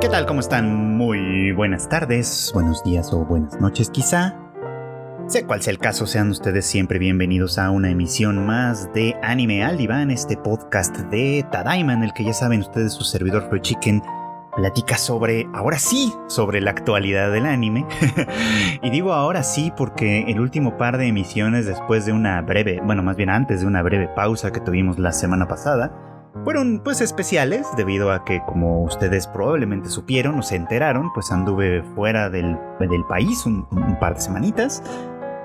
¿Qué tal? ¿Cómo están? Muy buenas tardes, buenos días o buenas noches quizá. Sé cuál sea el caso, sean ustedes siempre bienvenidos a una emisión más de Anime al Diván, este podcast de Tadaima el que ya saben ustedes su servidor Pro Chicken platica sobre, ahora sí, sobre la actualidad del anime. y digo ahora sí porque el último par de emisiones después de una breve, bueno, más bien antes de una breve pausa que tuvimos la semana pasada, fueron pues especiales debido a que como ustedes probablemente supieron o se enteraron, pues anduve fuera del, del país un, par de semanitas.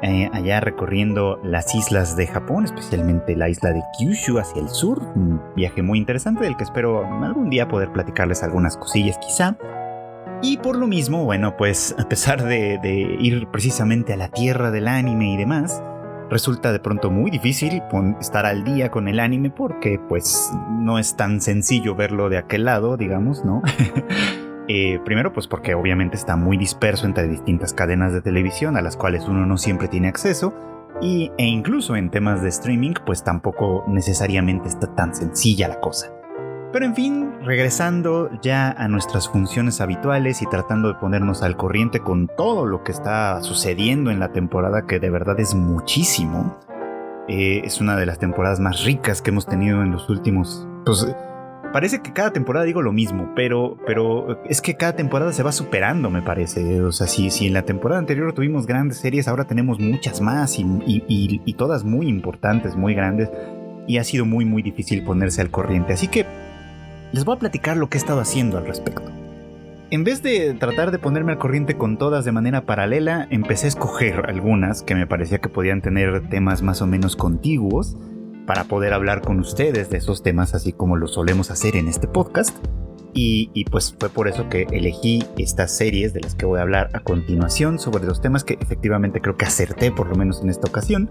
Eh, allá recorriendo las islas de Japón, especialmente la isla de Kyushu hacia el sur. Un viaje muy interesante del que espero algún día poder platicarles algunas cosillas quizá. Y por lo mismo, bueno, pues a pesar de ir precisamente a la tierra del anime y demás, resulta de pronto muy difícil estar al día con el anime porque pues no es tan sencillo verlo de aquel lado, digamos, ¿no? Eh, primero, pues porque obviamente está muy disperso entre distintas cadenas de televisión a las cuales uno no siempre tiene acceso. Y, e incluso en temas de streaming, pues tampoco necesariamente está tan sencilla la cosa. Pero en fin, regresando ya a nuestras funciones habituales y tratando de ponernos al corriente con todo lo que está sucediendo en la temporada, que de verdad es muchísimo. Eh, es una de las temporadas más ricas que hemos tenido en los últimos... Pues, parece que cada temporada digo lo mismo, pero, pero es que cada temporada se va superando, me parece. O sea, si, si en la temporada anterior tuvimos grandes series, ahora tenemos muchas más y, y, todas muy importantes, muy grandes. Y ha sido muy, muy difícil ponerse al corriente. Así que les voy a platicar lo que he estado haciendo al respecto. En vez de tratar de ponerme al corriente con todas de manera paralela, empecé a escoger algunas que me parecía que podían tener temas más o menos contiguos para poder hablar con ustedes de esos temas así como lo solemos hacer en este podcast. Y, pues fue por eso que elegí estas series de las que voy a hablar a continuación sobre los temas que efectivamente creo que acerté por lo menos en esta ocasión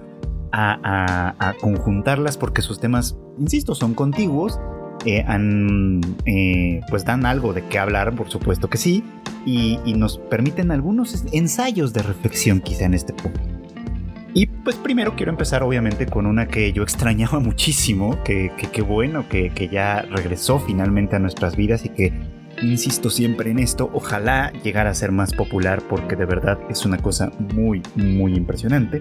a, conjuntarlas porque sus temas, insisto, son contiguos, eh, eh, pues dan algo de qué hablar, por supuesto que sí, y, y nos permiten algunos ensayos de reflexión quizá en este punto. Y pues primero quiero empezar obviamente con una que yo extrañaba muchísimo, que qué bueno que, que ya regresó finalmente a nuestras vidas y que, insisto siempre en esto, ojalá llegara a ser más popular porque de verdad es una cosa muy, muy impresionante.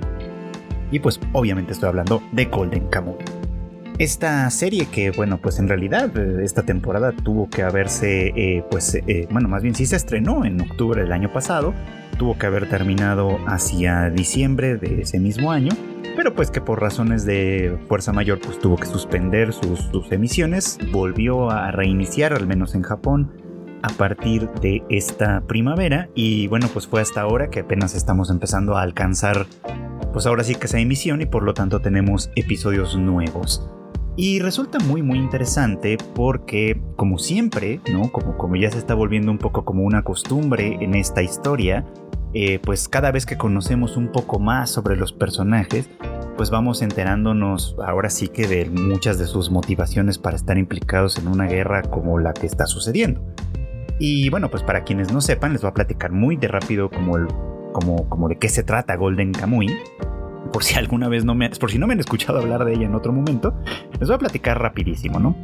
Y pues obviamente estoy hablando de Golden Kamuy. Esta serie que, bueno, pues en realidad eh, esta temporada tuvo que haberse, eh, pues, eh, bueno, más bien sí se estrenó en octubre del año pasado, tuvo que haber terminado hacia diciembre de ese mismo año, pero pues que por razones de fuerza mayor pues tuvo que suspender sus, emisiones, volvió a reiniciar, al menos en Japón, a partir de esta primavera y bueno pues fue hasta ahora que apenas estamos empezando a alcanzar pues ahora sí que esa emisión y por lo tanto tenemos episodios nuevos. Y resulta muy muy interesante porque como siempre, ¿no? Como, como ya se está volviendo un poco como una costumbre en esta historia, eh, pues cada vez que conocemos un poco más sobre los personajes, pues vamos enterándonos ahora sí que de muchas de sus motivaciones para estar implicados en una guerra como la que está sucediendo. Y bueno, pues para quienes no sepan, les voy a platicar muy de rápido como, el, como, como de qué se trata Golden Kamuy. Por si alguna vez no me, por si no me han escuchado hablar de ella en otro momento, les voy a platicar rapidísimo, ¿no?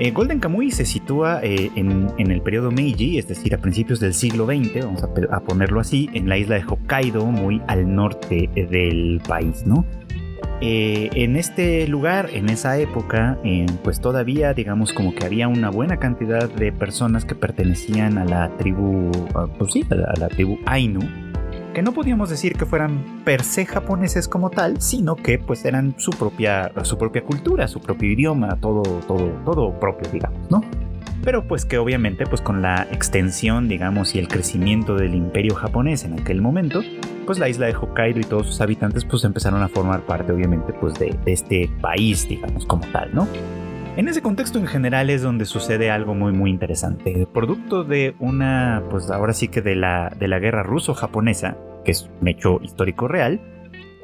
Eh, Golden Kamuy se sitúa eh, en, el periodo Meiji, es decir, a principios del siglo XX, vamos a, ponerlo así, en la isla de Hokkaido, muy al norte del país, ¿no? Eh, en este lugar, en esa época, pues todavía, digamos, como que había una buena cantidad de personas que pertenecían a la tribu, pues sí, a la tribu Ainu, que no podíamos decir que fueran per se japoneses como tal, sino que pues eran su propia, su propia cultura, su propio idioma, todo, todo, todo propio, digamos, ¿no? Pero pues que obviamente pues con la extensión, digamos, y el crecimiento del imperio japonés en aquel momento, pues la isla de Hokkaido y todos sus habitantes pues empezaron a formar parte obviamente pues de, de este país, digamos, como tal, ¿no? En ese contexto en general es donde sucede algo muy muy interesante. Producto de una, pues ahora sí que de la, de la guerra ruso-japonesa, que es un hecho histórico real,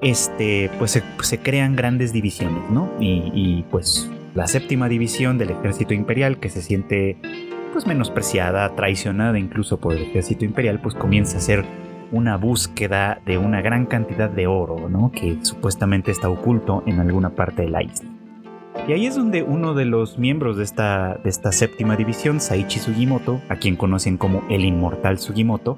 este, pues se, crean grandes divisiones, ¿no? Y, pues la séptima división del ejército imperial, que se siente pues menospreciada, traicionada incluso por el ejército imperial, pues comienza a ser una búsqueda de una gran cantidad de oro, ¿no? Que supuestamente está oculto en alguna parte de la isla. Y ahí es donde uno de los miembros de esta, de esta séptima división, Saichi Sugimoto, a quien conocen como el inmortal Sugimoto,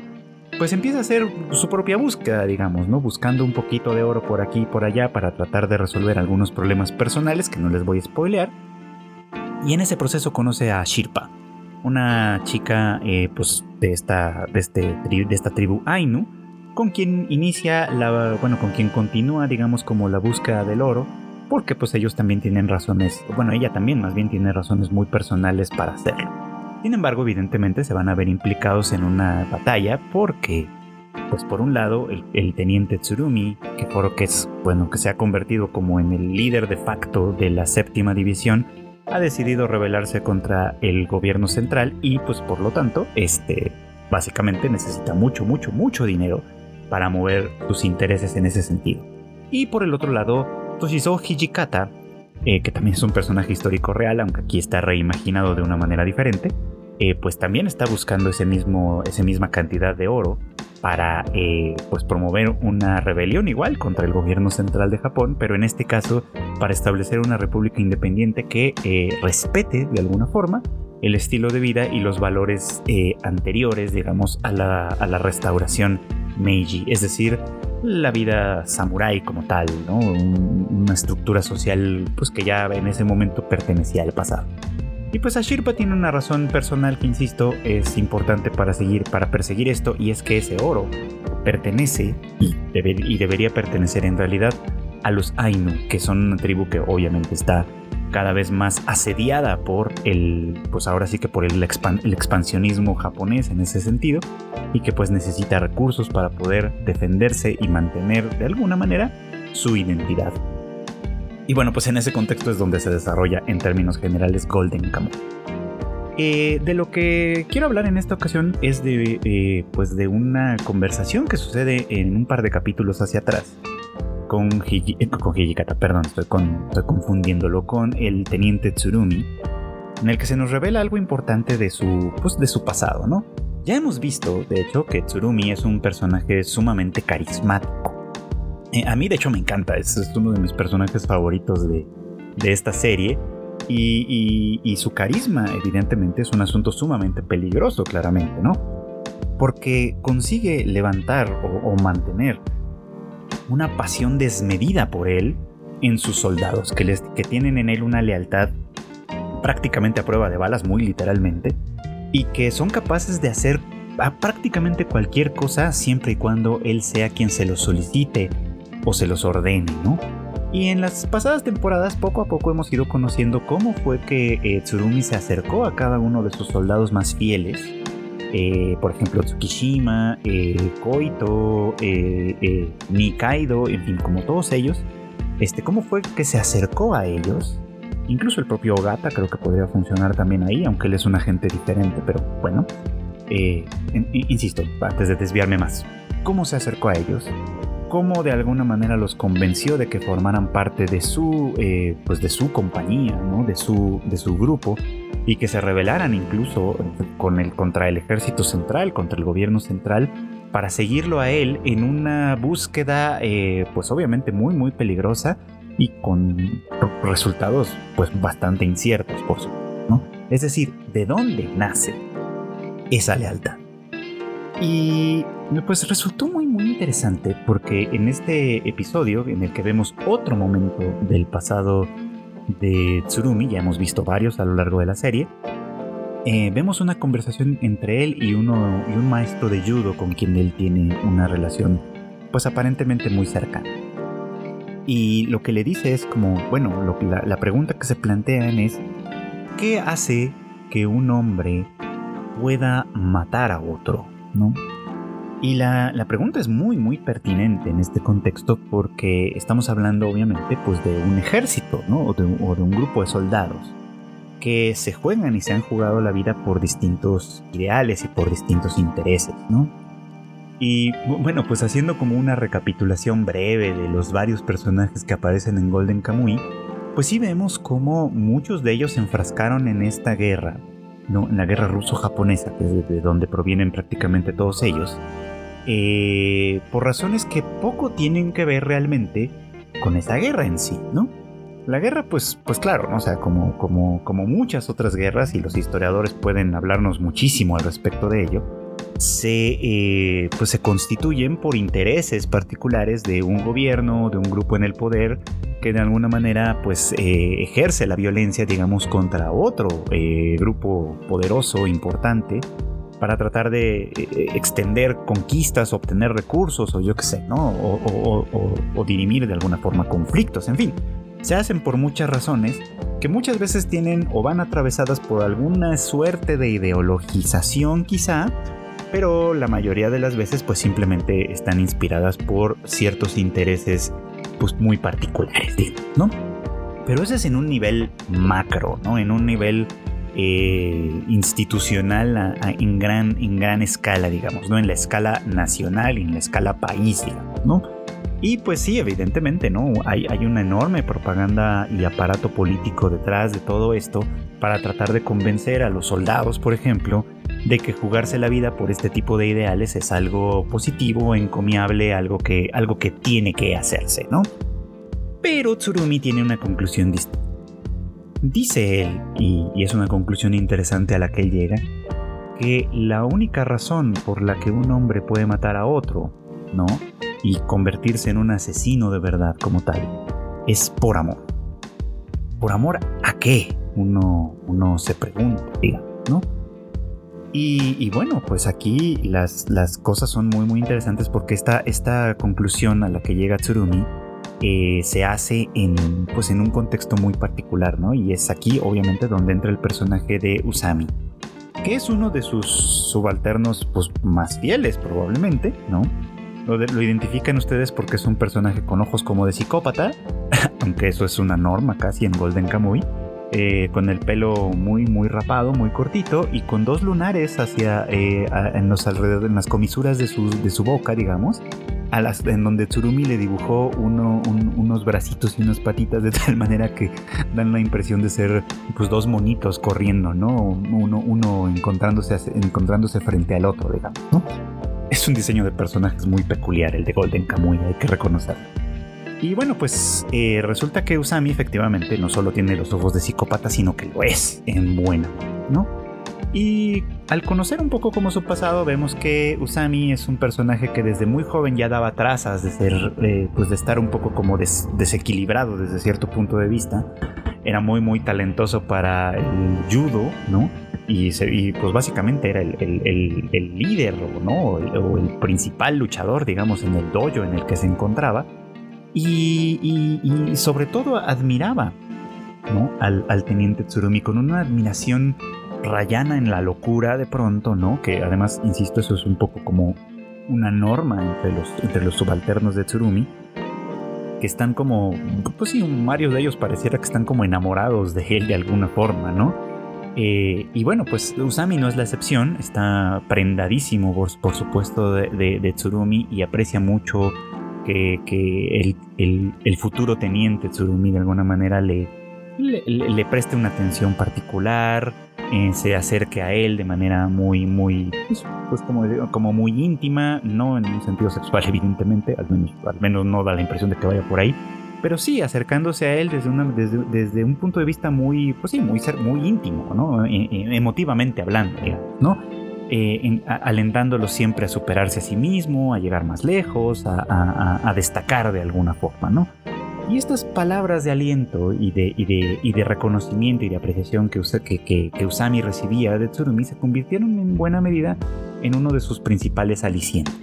pues empieza a hacer su propia búsqueda, digamos, ¿no? Buscando un poquito de oro por aquí y por allá para tratar de resolver algunos problemas personales que no les voy a spoilear. Y en ese proceso conoce a Shirpa, una chica eh, pues de esta, de, este, de esta tribu Ainu, con quien inicia la, bueno, con quien continúa, digamos, como la búsqueda del oro, porque pues ellos también tienen razones, bueno, ella también más bien tiene razones muy personales para hacerlo. Sin embargo, evidentemente se van a ver implicados en una batalla porque, pues por un lado, el, teniente Tsurumi, que por que es, bueno, que se ha convertido como en el líder de facto de la séptima división, ha decidido rebelarse contra el gobierno central y pues por lo tanto, este básicamente necesita mucho, mucho, mucho dinero para mover sus intereses en ese sentido. Y por el otro lado, Toshizo Hijikata, eh, que también es un personaje histórico real, aunque aquí está reimaginado de una manera diferente, eh, pues también está buscando ese mismo, esa misma cantidad de oro para eh, pues promover una rebelión igual contra el gobierno central de Japón, pero en este caso para establecer una república independiente que respete de alguna forma el estilo de vida y los valores anteriores, digamos, a la, restauración Meiji, es decir, la vida samurái como tal, ¿no? una estructura social pues que ya en ese momento pertenecía al pasado. Y pues Ashirpa tiene una razón personal que insisto es importante para seguir, para perseguir esto y es que ese oro pertenece y, y debería pertenecer en realidad a los Ainu, que son una tribu que obviamente está cada vez más asediada por el, pues ahora sí que por el, expansionismo japonés en ese sentido, y que pues necesita recursos para poder defenderse y mantener de alguna manera su identidad. Y bueno, pues en ese contexto es donde se desarrolla en términos generales Golden Kamuy. Eh, de lo que quiero hablar en esta ocasión es de, eh, pues de una conversación que sucede en un par de capítulos hacia atrás con, eh, con perdón, estoy, confundiéndolo con el teniente Tsurumi, en el que se nos revela algo importante de su, pues, de su pasado, ¿no? Ya hemos visto, de hecho, que Tsurumi es un personaje sumamente carismático. Eh, a mí, de hecho, me encanta, es, uno de mis personajes favoritos de, de esta serie. Y, su carisma, evidentemente, es un asunto sumamente peligroso, claramente, ¿no? Porque consigue levantar o mantener una pasión desmedida por él en sus soldados, que, les, que tienen en él una lealtad prácticamente a prueba de balas, muy literalmente, y que son capaces de hacer prácticamente cualquier cosa siempre y cuando él sea quien se los solicite o se los ordene, ¿no? Y en las pasadas temporadas poco a poco hemos ido conociendo cómo fue que eh, Tsurumi se acercó a cada uno de sus soldados más fieles eh, por ejemplo Tsukishima, eh, Koito, eh, Nikaido, en fin, como todos ellos, este, ¿cómo fue que se acercó a ellos? Incluso el propio Ogata creo que podría funcionar también ahí, aunque él es un agente diferente, pero bueno, insisto, antes de desviarme más, ¿cómo se acercó a ellos? cómo de alguna manera los convenció de que formaran parte de su, pues de su compañía, ¿no? de, su, de su grupo, y que se rebelaran incluso con el, contra el ejército central, contra el gobierno central, para seguirlo a él en una búsqueda, eh, pues obviamente muy, muy peligrosa y con resultados pues bastante inciertos, por supuesto. ¿no? Es decir, ¿de dónde nace esa lealtad? Y pues resultó muy muy interesante porque en este episodio en el que vemos otro momento del pasado de Tsurumi, ya hemos visto varios a lo largo de la serie, eh, vemos una conversación entre él y, uno, y un maestro de judo con quien él tiene una relación pues aparentemente muy cercana. Y lo que le dice es como, bueno, la pregunta que se plantean es, ¿qué hace que un hombre pueda matar a otro? ¿no? Y la, pregunta es muy, muy pertinente en este contexto porque estamos hablando obviamente pues de un ejército, ¿no? O de, un grupo de soldados que se juegan y se han jugado la vida por distintos ideales y por distintos intereses, ¿no? Y bueno, pues haciendo como una recapitulación breve de los varios personajes que aparecen en Golden Kamuy, pues sí vemos cómo muchos de ellos se enfrascaron en esta guerra, ¿no? en la guerra ruso-japonesa, que es de donde provienen prácticamente todos ellos, eh, por razones que poco tienen que ver realmente con esa guerra en sí, ¿no? La guerra, pues, pues claro, ¿no? sea, como, como, como muchas otras guerras, y los historiadores pueden hablarnos muchísimo al respecto de ello, se, eh, pues se constituyen por intereses particulares de un gobierno, de un grupo en el poder, que de alguna manera pues eh, ejerce la violencia, digamos, contra otro grupo poderoso, importante, para tratar de extender conquistas, obtener recursos o yo qué sé, ¿no? o dirimir de alguna forma conflictos, en fin se hacen por muchas razones que muchas veces tienen o van atravesadas por alguna suerte de ideologización quizá, pero la mayoría de las veces pues simplemente están inspiradas por ciertos intereses pues muy particulares, ¿no? Pero eso es en un nivel macro, ¿no? En un nivel eh, institucional en, gran, en gran escala, digamos, ¿no? En la escala nacional y en la escala país, digamos, ¿no? Y pues sí, evidentemente, ¿no? Hay, hay una enorme propaganda y aparato político detrás de todo esto para tratar de convencer a los soldados, por ejemplo, de que jugarse la vida por este tipo de ideales es algo positivo, encomiable, algo que, algo que tiene que hacerse, ¿no? Pero Tsurumi tiene una conclusión distinta. Dice él, y, y es una conclusión interesante a la que él llega, que la única razón por la que un hombre puede matar a otro, ¿no? y convertirse en un asesino de verdad como tal es por amor. ¿Por amor a qué? Uno, uno se pregunta, ¿no? Y, bueno, pues aquí las, las, cosas son muy muy interesantes porque esta, esta conclusión a la que llega Tsurumi eh, se hace en, pues en un contexto muy particular, ¿no? Y es aquí obviamente donde entra el personaje de Usami, que es uno de sus subalternos pues, más fieles probablemente, ¿no? Lo, identifican ustedes porque es un personaje con ojos como de psicópata, aunque eso es una norma casi en Golden Kamuy. Eh, con el pelo muy muy rapado, muy cortito y con dos lunares hacia eh, en los alrededores, en las comisuras de su, de su boca, digamos, a las, en donde Tsurumi le dibujó uno, unos bracitos y unas patitas de tal manera que dan la impresión de ser pues dos monitos corriendo, ¿no? Uno, uno encontrándose, encontrándose frente al otro, digamos, ¿no? Es un diseño de personajes muy peculiar el de Golden Kamuy, hay que reconocerlo. Y bueno, pues eh, resulta que Usami efectivamente no solo tiene los ojos de psicópata, sino que lo es en buena, ¿no? Y al conocer un poco como su pasado, vemos que Usami es un personaje que desde muy joven ya daba trazas de ser, eh, pues de estar un poco como desequilibrado desde cierto punto de vista. Era muy, muy talentoso para el judo, ¿no? y, pues básicamente era el, líder ¿no? o, el, principal luchador, digamos, en el dojo en el que se encontraba. Y, sobre todo admiraba ¿no? al, teniente Tsurumi con una admiración rayana en la locura de pronto, ¿no? Que además, insisto, eso es un poco como una norma entre los, entre los subalternos de Tsurumi que están como, pues sí, varios de ellos pareciera que están como enamorados de él de alguna forma, ¿no? Eh, y bueno, pues Usami no es la excepción, está prendadísimo por, supuesto de, Tsurumi y aprecia mucho que, el, futuro teniente Tsurumi de alguna manera le, le, preste una atención particular, eh, se acerque a él de manera muy, muy, pues, como, como muy íntima, no en un sentido sexual evidentemente, al menos, al menos no da la impresión de que vaya por ahí, pero sí acercándose a él desde, una, desde, un punto de vista muy, pues sí, muy, muy íntimo, ¿no? E, e, emotivamente hablando, ¿no? Eh, alentándolo siempre a superarse a sí mismo, a llegar más lejos, a, destacar de alguna forma, ¿no? Y estas palabras de aliento y de, y de, reconocimiento y de apreciación que, que, que, Usami recibía de Tsurumi se convirtieron en buena medida en uno de sus principales alicientes.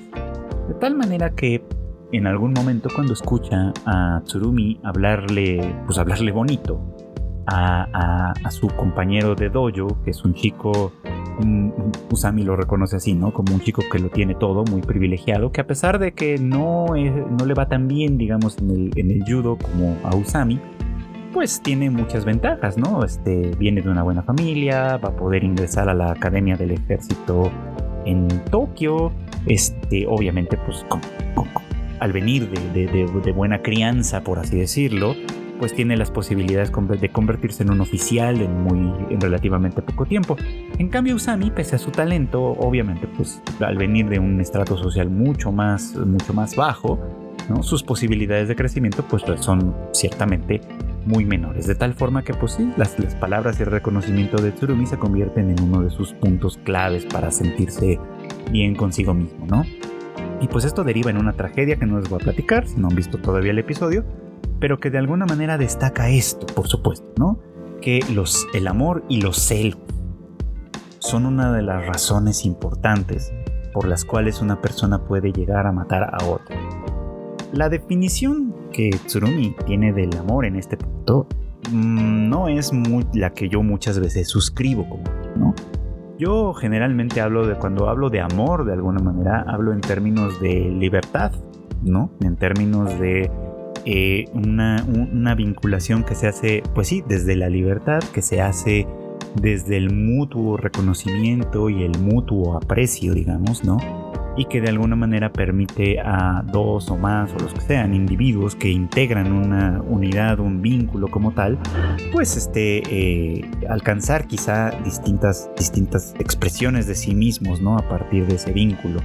De tal manera que en algún momento cuando escucha a Tsurumi hablarle, pues hablarle bonito a, su compañero de dojo, que es un chico, Usami lo reconoce así, ¿no? Como un chico que lo tiene todo, muy privilegiado, que a pesar de que no, no le va tan bien, digamos, en el, en el judo como a Usami, pues tiene muchas ventajas, ¿no? Este, viene de una buena familia, va a poder ingresar a la academia del ejército en Tokio, este, obviamente, pues al venir de, buena crianza, por así decirlo, pues tiene las posibilidades de convertirse en un oficial en muy en relativamente poco tiempo. En cambio Usami, pese a su talento, obviamente pues al venir de un estrato social mucho más mucho más bajo, sus posibilidades de crecimiento pues son ciertamente muy menores, de tal forma que pues sí, las, las palabras y el reconocimiento de Tsurumi se convierten en uno de sus puntos claves para sentirse bien consigo mismo, ¿no? Y pues esto deriva en una tragedia que no les voy a platicar, si no han visto todavía el episodio, pero que de alguna manera destaca esto, por supuesto, ¿no? Que los, el amor y los celos son una de las razones importantes por las cuales una persona puede llegar a matar a otra. La definición que Tsurumi tiene del amor en este punto mm, no es la que yo muchas veces suscribo ¿no? Yo generalmente hablo de cuando hablo de amor de alguna manera hablo en términos de libertad, ¿no? En términos de eh, una, vinculación que se hace, pues sí, desde la libertad, que se hace desde el mutuo reconocimiento y el mutuo aprecio, digamos, ¿no? Y que de alguna manera permite a dos o más o los que sean individuos que integran una unidad, un vínculo como tal, pues este, eh, alcanzar quizá distintas, distintas expresiones de sí mismos, ¿no? A partir de ese vínculo.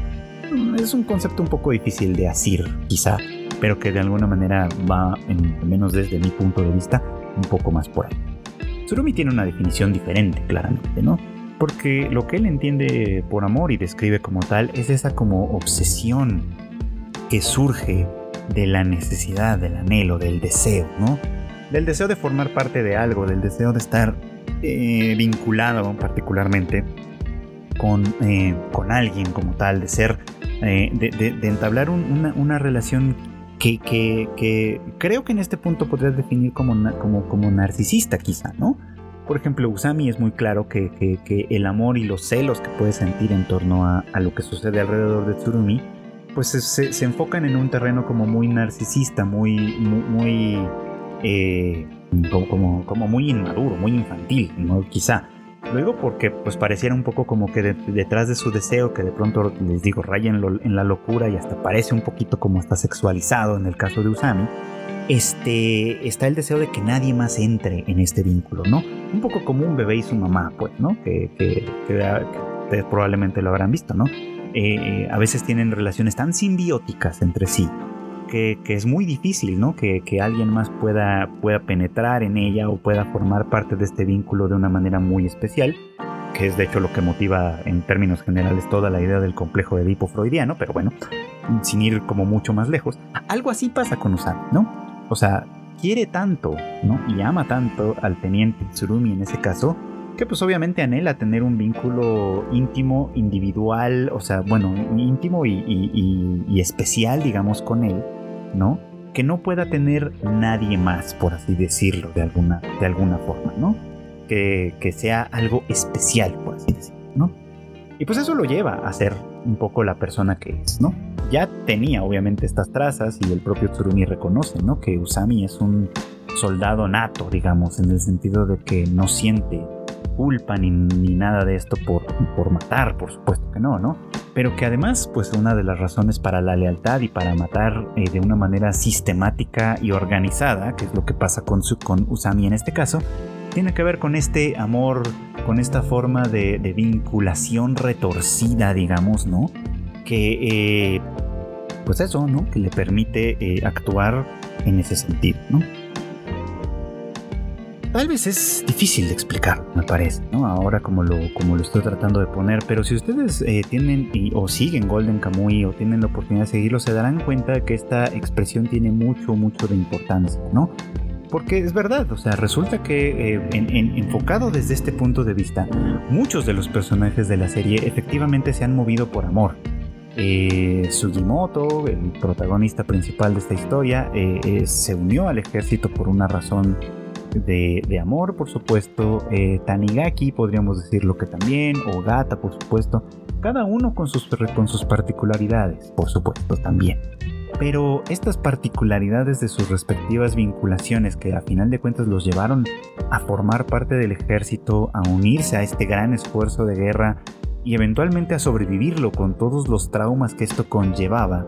Es un concepto un poco difícil de asir, quizá, pero que de alguna manera va, al menos desde mi punto de vista, un poco más por ahí. Tsurumi tiene una definición diferente, claramente, ¿no? Porque lo que él entiende por amor y describe como tal es esa como obsesión que surge de la necesidad, del anhelo, del deseo, ¿no? Del deseo de formar parte de algo, del deseo de estar eh, vinculado particularmente con, eh, con, alguien como tal, de ser, eh, de, entablar una, una, relación que, creo que en este punto podrías definir como, como, narcisista quizá, ¿no? Por ejemplo, Usami es muy claro que, el amor y los celos que puede sentir en torno a, lo que sucede alrededor de Tsurumi, pues se, enfocan en un terreno como muy narcisista, muy, muy, eh, como, como, muy inmaduro, muy infantil, ¿no? quizá. Luego porque pues pareciera un poco como que detrás de su deseo, que de pronto les digo, raya en, la locura y hasta parece un poquito como está sexualizado en el caso de Usami, este, está el deseo de que nadie más entre en este vínculo, ¿no? Un poco como un bebé y su mamá, pues, ¿no? Que, ustedes probablemente lo habrán visto, ¿no? Eh, eh, a veces tienen relaciones tan simbióticas entre sí que, es muy difícil, ¿no? Que, alguien más pueda, pueda penetrar en ella o pueda formar parte de este vínculo de una manera muy especial, que es de hecho lo que motiva en términos generales toda la idea del complejo de Edipo freudiano, pero bueno, sin ir como mucho más lejos. Algo así pasa con Usami, ¿no? O sea, quiere tanto, ¿no? Y ama tanto al teniente Tsurumi en ese caso, que pues obviamente anhela tener un vínculo íntimo, individual, o sea, bueno, íntimo y especial, digamos, con él ¿no? Que no pueda tener nadie más, por así decirlo, de alguna, de alguna forma, ¿no? Que, sea algo especial, por así decirlo, ¿no? Y pues eso lo lleva a ser un poco la persona que es, ¿no? Ya tenía obviamente estas trazas y el propio Tsurumi reconoce, ¿no? Que Usami es un soldado nato, digamos, en el sentido de que no siente culpa ni, nada de esto por, por matar, por supuesto que no, ¿no? Pero que además, pues una de las razones para la lealtad y para matar eh, de una manera sistemática y organizada, que es lo que pasa con, con Usami en este caso, tiene que ver con este amor, con esta forma de, vinculación retorcida, digamos, ¿no? Que, eh, pues eso, ¿no? Que le permite eh, actuar en ese sentido, ¿no? Tal vez es difícil de explicar, me parece, ¿no? Ahora como lo, como lo estoy tratando de poner, pero si ustedes eh, tienen o siguen Golden Kamuy o tienen la oportunidad de seguirlo, se darán cuenta que esta expresión tiene mucho, mucho de importancia, ¿no? Porque es verdad, o sea, resulta que eh, enfocado desde este punto de vista, muchos de los personajes de la serie efectivamente se han movido por amor. Eh, Sugimoto, el protagonista principal de esta historia, se unió al ejército por una razón de, amor, por supuesto, eh, Tanigaki podríamos decirlo que también, o Gata, por supuesto, cada uno con sus, con sus particularidades, por supuesto, también. Pero estas particularidades de sus respectivas vinculaciones que a final de cuentas los llevaron a formar parte del ejército, a unirse a este gran esfuerzo de guerra y eventualmente a sobrevivirlo con todos los traumas que esto conllevaba,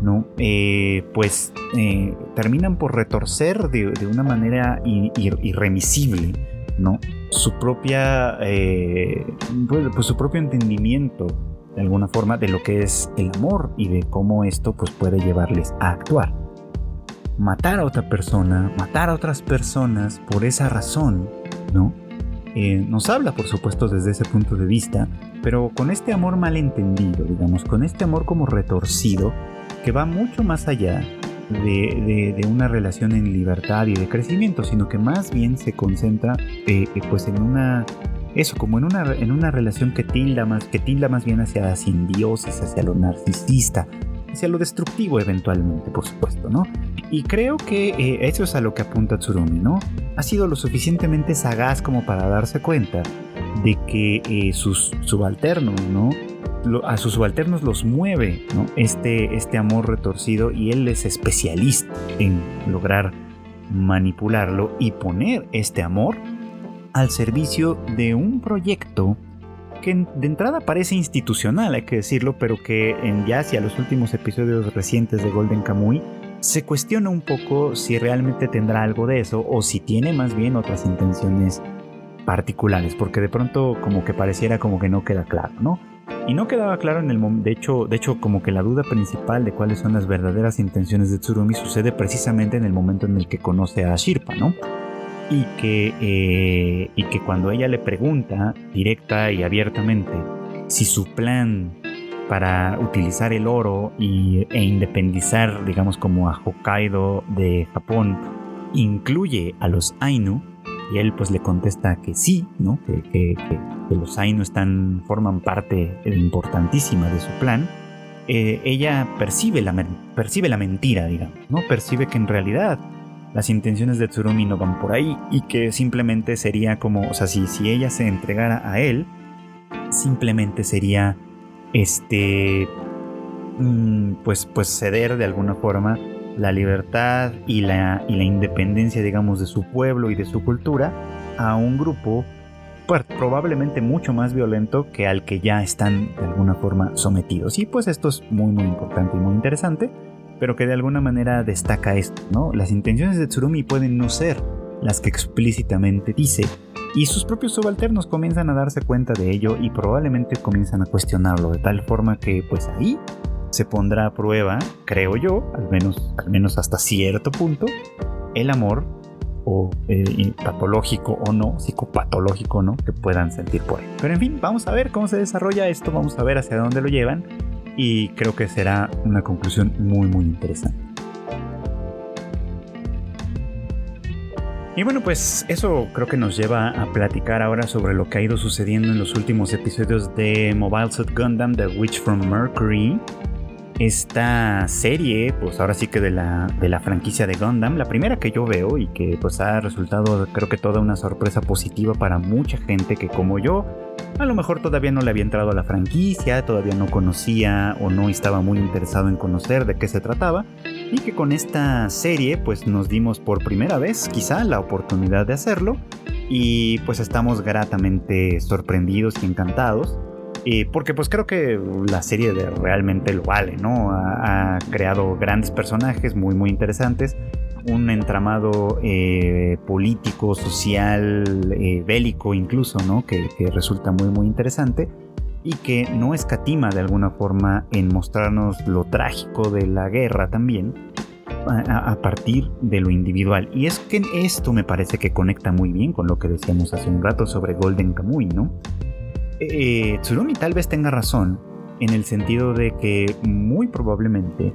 ¿no? Eh, pues eh, terminan por retorcer de, una manera irremisible, ¿no? Su propia, eh, pues, pues, su propio entendimiento, de alguna forma, de lo que es el amor y de cómo esto pues, puede llevarles a actuar. matar a otra persona, matar a otras personas por esa razón, ¿no? Nos habla, por supuesto, desde ese punto de vista, pero con este amor malentendido, digamos, con este amor como retorcido, que va mucho más allá de, una relación en libertad y de crecimiento, sino que más bien se concentra eh, pues en una eso, como en una, en una relación que tilda, más, que tilda más bien hacia la simbiosis, hacia lo narcisista, hacia lo destructivo eventualmente, por supuesto, ¿no? Y creo que eh, eso es a lo que apunta Tsurumi, ¿no? Ha sido lo suficientemente sagaz como para darse cuenta de que eh, sus subalternos, ¿no? A sus subalternos los mueve. Este, este amor retorcido y él es especialista en lograr manipularlo y poner este amor al servicio de un proyecto que de entrada parece institucional, hay que decirlo, pero que en ya hacia los últimos episodios recientes de Golden Kamuy se cuestiona un poco si realmente tendrá algo de eso o si tiene más bien otras intenciones particulares, porque de pronto como que pareciera como que no queda claro, ¿no? Y no quedaba claro en el momento, de hecho, de hecho como que la duda principal de cuáles son las verdaderas intenciones de Tsurumi sucede precisamente en el momento en el que conoce a Shirpa, ¿no? y que, eh, y que cuando ella le pregunta directa y abiertamente si su plan para utilizar el oro y, e independizar, digamos, como a Hokkaido de Japón, incluye a los Ainu, y él pues le contesta que sí, ¿no? que, los Ainu están, forman parte importantísima de su plan, eh, ella percibe la, percibe la mentira, digamos, ¿no? percibe que en realidad las intenciones de Tsurumi no van por ahí y que simplemente sería como, o sea, si, si ella se entregara a él, simplemente sería este, mm, pues, pues ceder de alguna forma la libertad y la, y la independencia, digamos, de su pueblo y de su cultura a un grupo pues, probablemente mucho más violento que al que ya están de alguna forma sometidos. Y pues esto es muy muy importante y muy interesante pero que de alguna manera destaca esto, ¿no? Las intenciones de Tsurumi pueden no ser las que explícitamente dice, y sus propios subalternos comienzan a darse cuenta de ello y probablemente comienzan a cuestionarlo, de tal forma que pues ahí se pondrá a prueba, creo yo, al menos, al menos hasta cierto punto, el amor o eh, patológico o no, psicopatológico no, que puedan sentir por él. Pero en fin, vamos a ver cómo se desarrolla esto, vamos a ver hacia dónde lo llevan y creo que será una conclusión muy muy interesante. Y bueno, pues eso creo que nos lleva a platicar ahora sobre lo que ha ido sucediendo en los últimos episodios de Mobile Suit Gundam The Witch from Mercury esta serie, pues ahora sí que de la, de la franquicia de Gundam, la primera que yo veo y que pues ha resultado creo que toda una sorpresa positiva para mucha gente que como yo, a lo mejor todavía no le había entrado a la franquicia, todavía no conocía o no estaba muy interesado en conocer de qué se trataba y que con esta serie pues nos dimos por primera vez quizá la oportunidad de hacerlo y pues estamos gratamente sorprendidos y encantados porque pues creo que la serie realmente lo vale, ¿no? Ha, creado grandes personajes muy muy interesantes, un entramado eh, político, social, eh, bélico incluso, ¿no? Que, resulta muy muy interesante y que no escatima de alguna forma en mostrarnos lo trágico de la guerra también a, partir de lo individual. Y es que esto me parece que conecta muy bien con lo que decíamos hace un rato sobre Golden Kamuy, ¿no? Eh, Tsurumi tal vez tenga razón en el sentido de que muy probablemente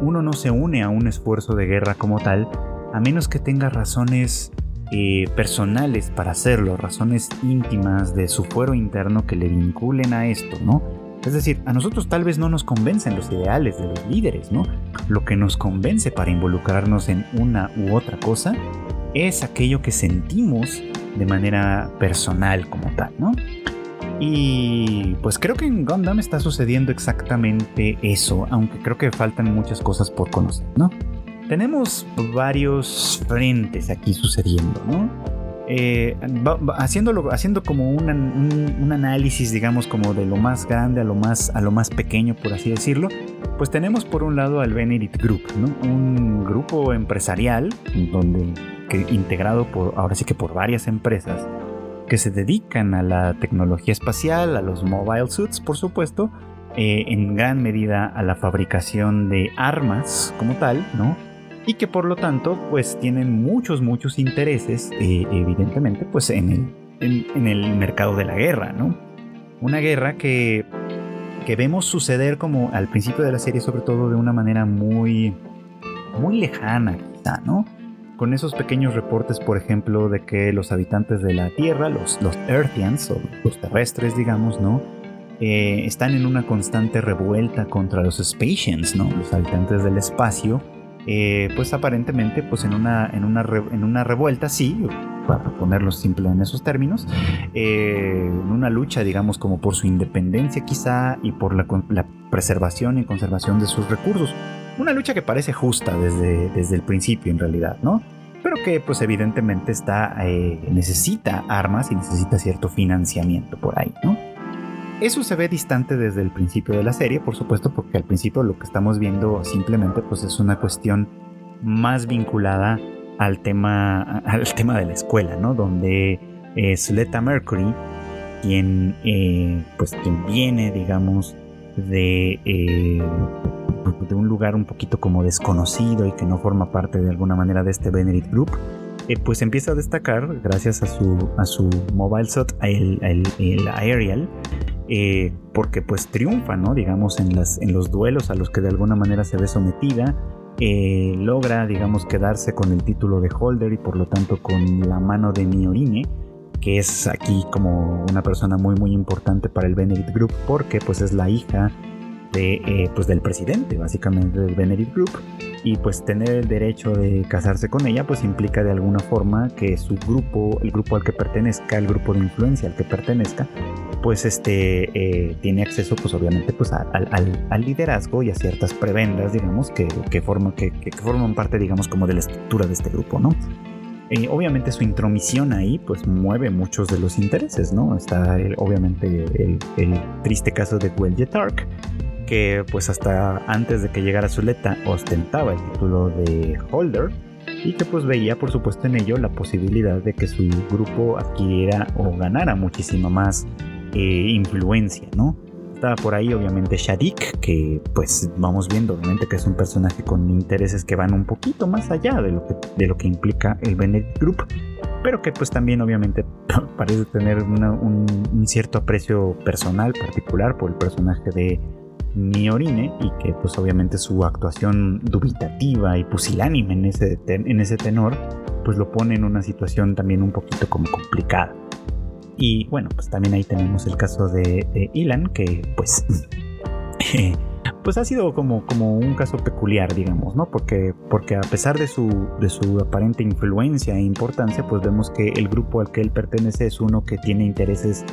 uno no se une a un esfuerzo de guerra como tal a menos que tenga razones eh, personales para hacerlo, razones íntimas de su fuero interno que le vinculen a esto, ¿no? Es decir, a nosotros tal vez no nos convencen los ideales de los líderes, ¿no? Lo que nos convence para involucrarnos en una u otra cosa es aquello que sentimos de manera personal como tal, ¿no? Y pues creo que en Gundam está sucediendo exactamente eso, aunque creo que faltan muchas cosas por conocer, ¿no? Tenemos varios frentes aquí sucediendo, ¿no? Eh, haciéndolo, haciendo como un, análisis, digamos, como de lo más grande a lo más, a lo más pequeño, por así decirlo, pues tenemos por un lado al Benedict Group, ¿no? Un grupo empresarial donde, integrado por, ahora sí que por varias empresas, que se dedican a la tecnología espacial, a los mobile suits, por supuesto, eh, en gran medida a la fabricación de armas como tal, ¿no? y que por lo tanto pues tienen muchos, muchos intereses eh, evidentemente pues en el, en, el mercado de la guerra, ¿no? Una guerra que, que vemos suceder como al principio de la serie sobre todo de una manera muy, muy lejana quizá, ¿no? Con esos pequeños reportes, por ejemplo, de que los habitantes de la Tierra, los, Earthians o los terrestres, digamos, ¿no? Eh, están en una constante revuelta contra los Spatians, ¿no? Los habitantes del espacio eh, pues aparentemente pues en una, en una, en una revuelta, sí, para ponerlo simple en esos términos, eh, en una lucha, digamos, como por su independencia quizá y por la, preservación y conservación de sus recursos. Una lucha que parece justa desde, desde el principio en realidad, ¿no? Pero que pues evidentemente está, eh, necesita armas y necesita cierto financiamiento por ahí, ¿no? Eso se ve distante desde el principio de la serie, por supuesto, porque al principio lo que estamos viendo simplemente pues es una cuestión más vinculada al tema, al tema de la escuela, ¿no? Donde es Leta Mercury, quien, eh, pues, quien viene, digamos, de, eh, de un lugar un poquito como desconocido y que no forma parte de alguna manera de este Benedict Group, eh, pues empieza a destacar gracias a su, a su mobile shot, el, el, aerial, eh, porque pues triunfa, ¿no? Digamos, en, las, en los duelos a los que de alguna manera se ve sometida, logra, digamos, quedarse con el título de holder y por lo tanto con la mano de Miorine, que es aquí como una persona muy muy importante para el Benedict Group porque pues es la hija de, eh, pues del presidente básicamente del Benedict Group y pues tener el derecho de casarse con ella pues implica de alguna forma que su grupo, el grupo al que pertenezca, el grupo de influencia al que pertenezca, pues este eh, tiene acceso pues obviamente pues al, liderazgo y a ciertas prebendas digamos que, que, forman, que, forman parte digamos como de la estructura de este grupo, ¿no? Eh, obviamente su intromisión ahí pues mueve muchos de los intereses, ¿no? Está obviamente el, triste caso de Gwen Tark, que pues hasta antes de que llegara Zuleta ostentaba el título de Holder y que pues veía por supuesto en ello la posibilidad de que su grupo adquiriera o ganara muchísima más eh, influencia, ¿no? Estaba por ahí obviamente Shadik, que pues vamos viendo obviamente que es un personaje con intereses que van un poquito más allá de lo que, de lo que implica el Benedict Group, pero que pues también obviamente parece tener un cierto aprecio personal particular por el personaje de Miorine y que pues obviamente su actuación dubitativa y pusilánime en ese, en ese tenor pues lo pone en una situación también un poquito como complicada. Y bueno, pues también ahí tenemos el caso de, Ilan que pues... pues ha sido como, como un caso peculiar, digamos, ¿no? Porque, porque a pesar de su, de su aparente influencia e importancia, pues vemos que el grupo al que él pertenece es uno que tiene intereses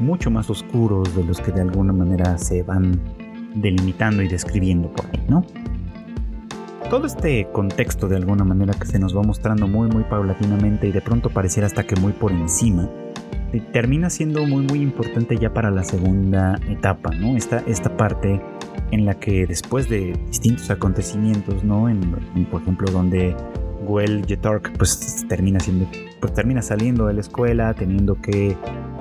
mucho más oscuros de los que de alguna manera se van delimitando y describiendo por ahí, ¿no? Todo este contexto de alguna manera que se nos va mostrando muy muy paulatinamente y de pronto pareciera hasta que muy por encima, termina siendo muy muy importante ya para la segunda etapa, ¿no? Esta, esta parte en la que después de distintos acontecimientos, ¿no? En, por ejemplo, donde Guel Jetark pues termina siendo pues termina saliendo de la escuela, teniendo que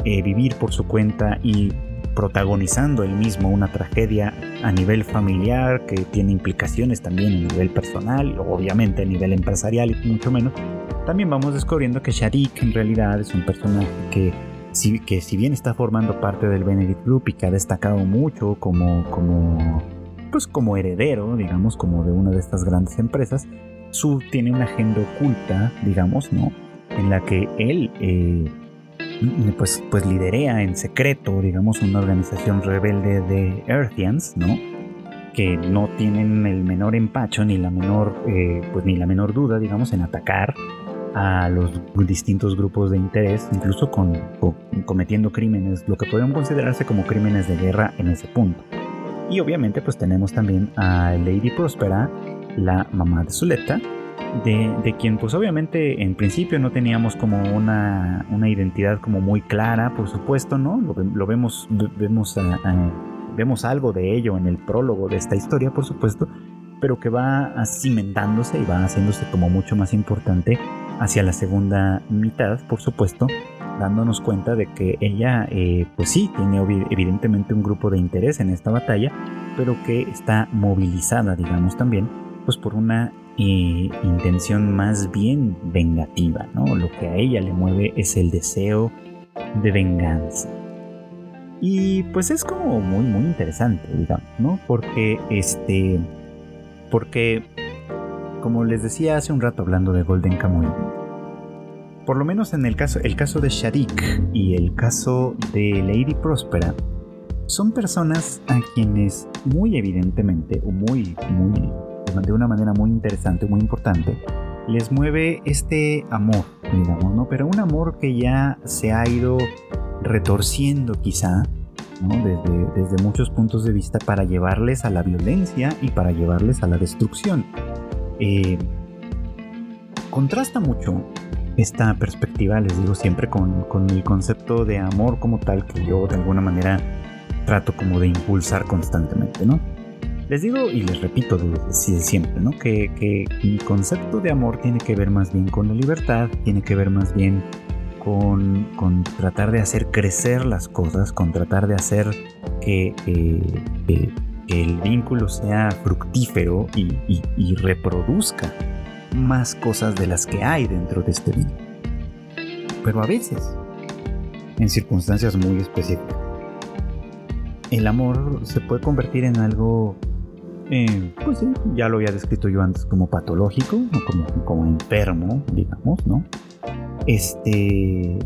eh, vivir por su cuenta y protagonizando él mismo una tragedia a nivel familiar que tiene implicaciones también a nivel personal, obviamente a nivel empresarial y mucho menos, también vamos descubriendo que Sharik en realidad es un personaje que si, que si bien está formando parte del Benedict Group y que ha destacado mucho como, como, pues como heredero, digamos, como de una de estas grandes empresas, su tiene una agenda oculta, digamos, ¿no? En la que él eh, pues, pues en secreto, digamos, una organización rebelde de Earthians, ¿no? Que no tienen el menor empacho ni la menor, eh, pues ni la menor duda, digamos, en atacar a los distintos grupos de interés, incluso con, cometiendo crímenes, lo que podrían considerarse como crímenes de guerra en ese punto. Y obviamente pues tenemos también a Lady Prospera, la mamá de Zuleta, de, quien pues obviamente en principio no teníamos como una, identidad como muy clara, por supuesto, ¿no? Lo, vemos, vemos, vemos algo de ello en el prólogo de esta historia, por supuesto, pero que va cimentándose y va haciéndose como mucho más importante hacia la segunda mitad, por supuesto, dándonos cuenta de que ella, eh, pues sí, tiene evidentemente un grupo de interés en esta batalla, pero que está movilizada, digamos también, pues por una eh, intención más bien vengativa, ¿no? Lo que a ella le mueve es el deseo de venganza. Y pues es como muy, muy interesante, digamos, ¿no? Porque este. Porque, como les decía hace un rato hablando de Golden Kamuy, por lo menos en el caso, el caso de Shadik y el caso de Lady Próspera, son personas a quienes muy evidentemente, o muy, muy, de una manera muy interesante, muy importante, les mueve este amor, digamos, ¿no? Pero un amor que ya se ha ido retorciendo quizá, desde, desde muchos puntos de vista para llevarles a la violencia y para llevarles a la destrucción. Eh, contrasta mucho esta perspectiva, les digo siempre, con, con, el concepto de amor como tal que yo de alguna manera trato como de impulsar constantemente, ¿no? Les digo y les repito desde siempre, ¿no? Que, que mi concepto de amor tiene que ver más bien con la libertad, tiene que ver más bien con, con tratar de hacer crecer las cosas, con tratar de hacer que, el vínculo sea fructífero y, reproduzca más cosas de las que hay dentro de este vínculo. Pero a veces, en circunstancias muy específicas, el amor se puede convertir en algo, eh, pues sí, ya lo había descrito yo antes como patológico, como, como enfermo, digamos, ¿no? Este,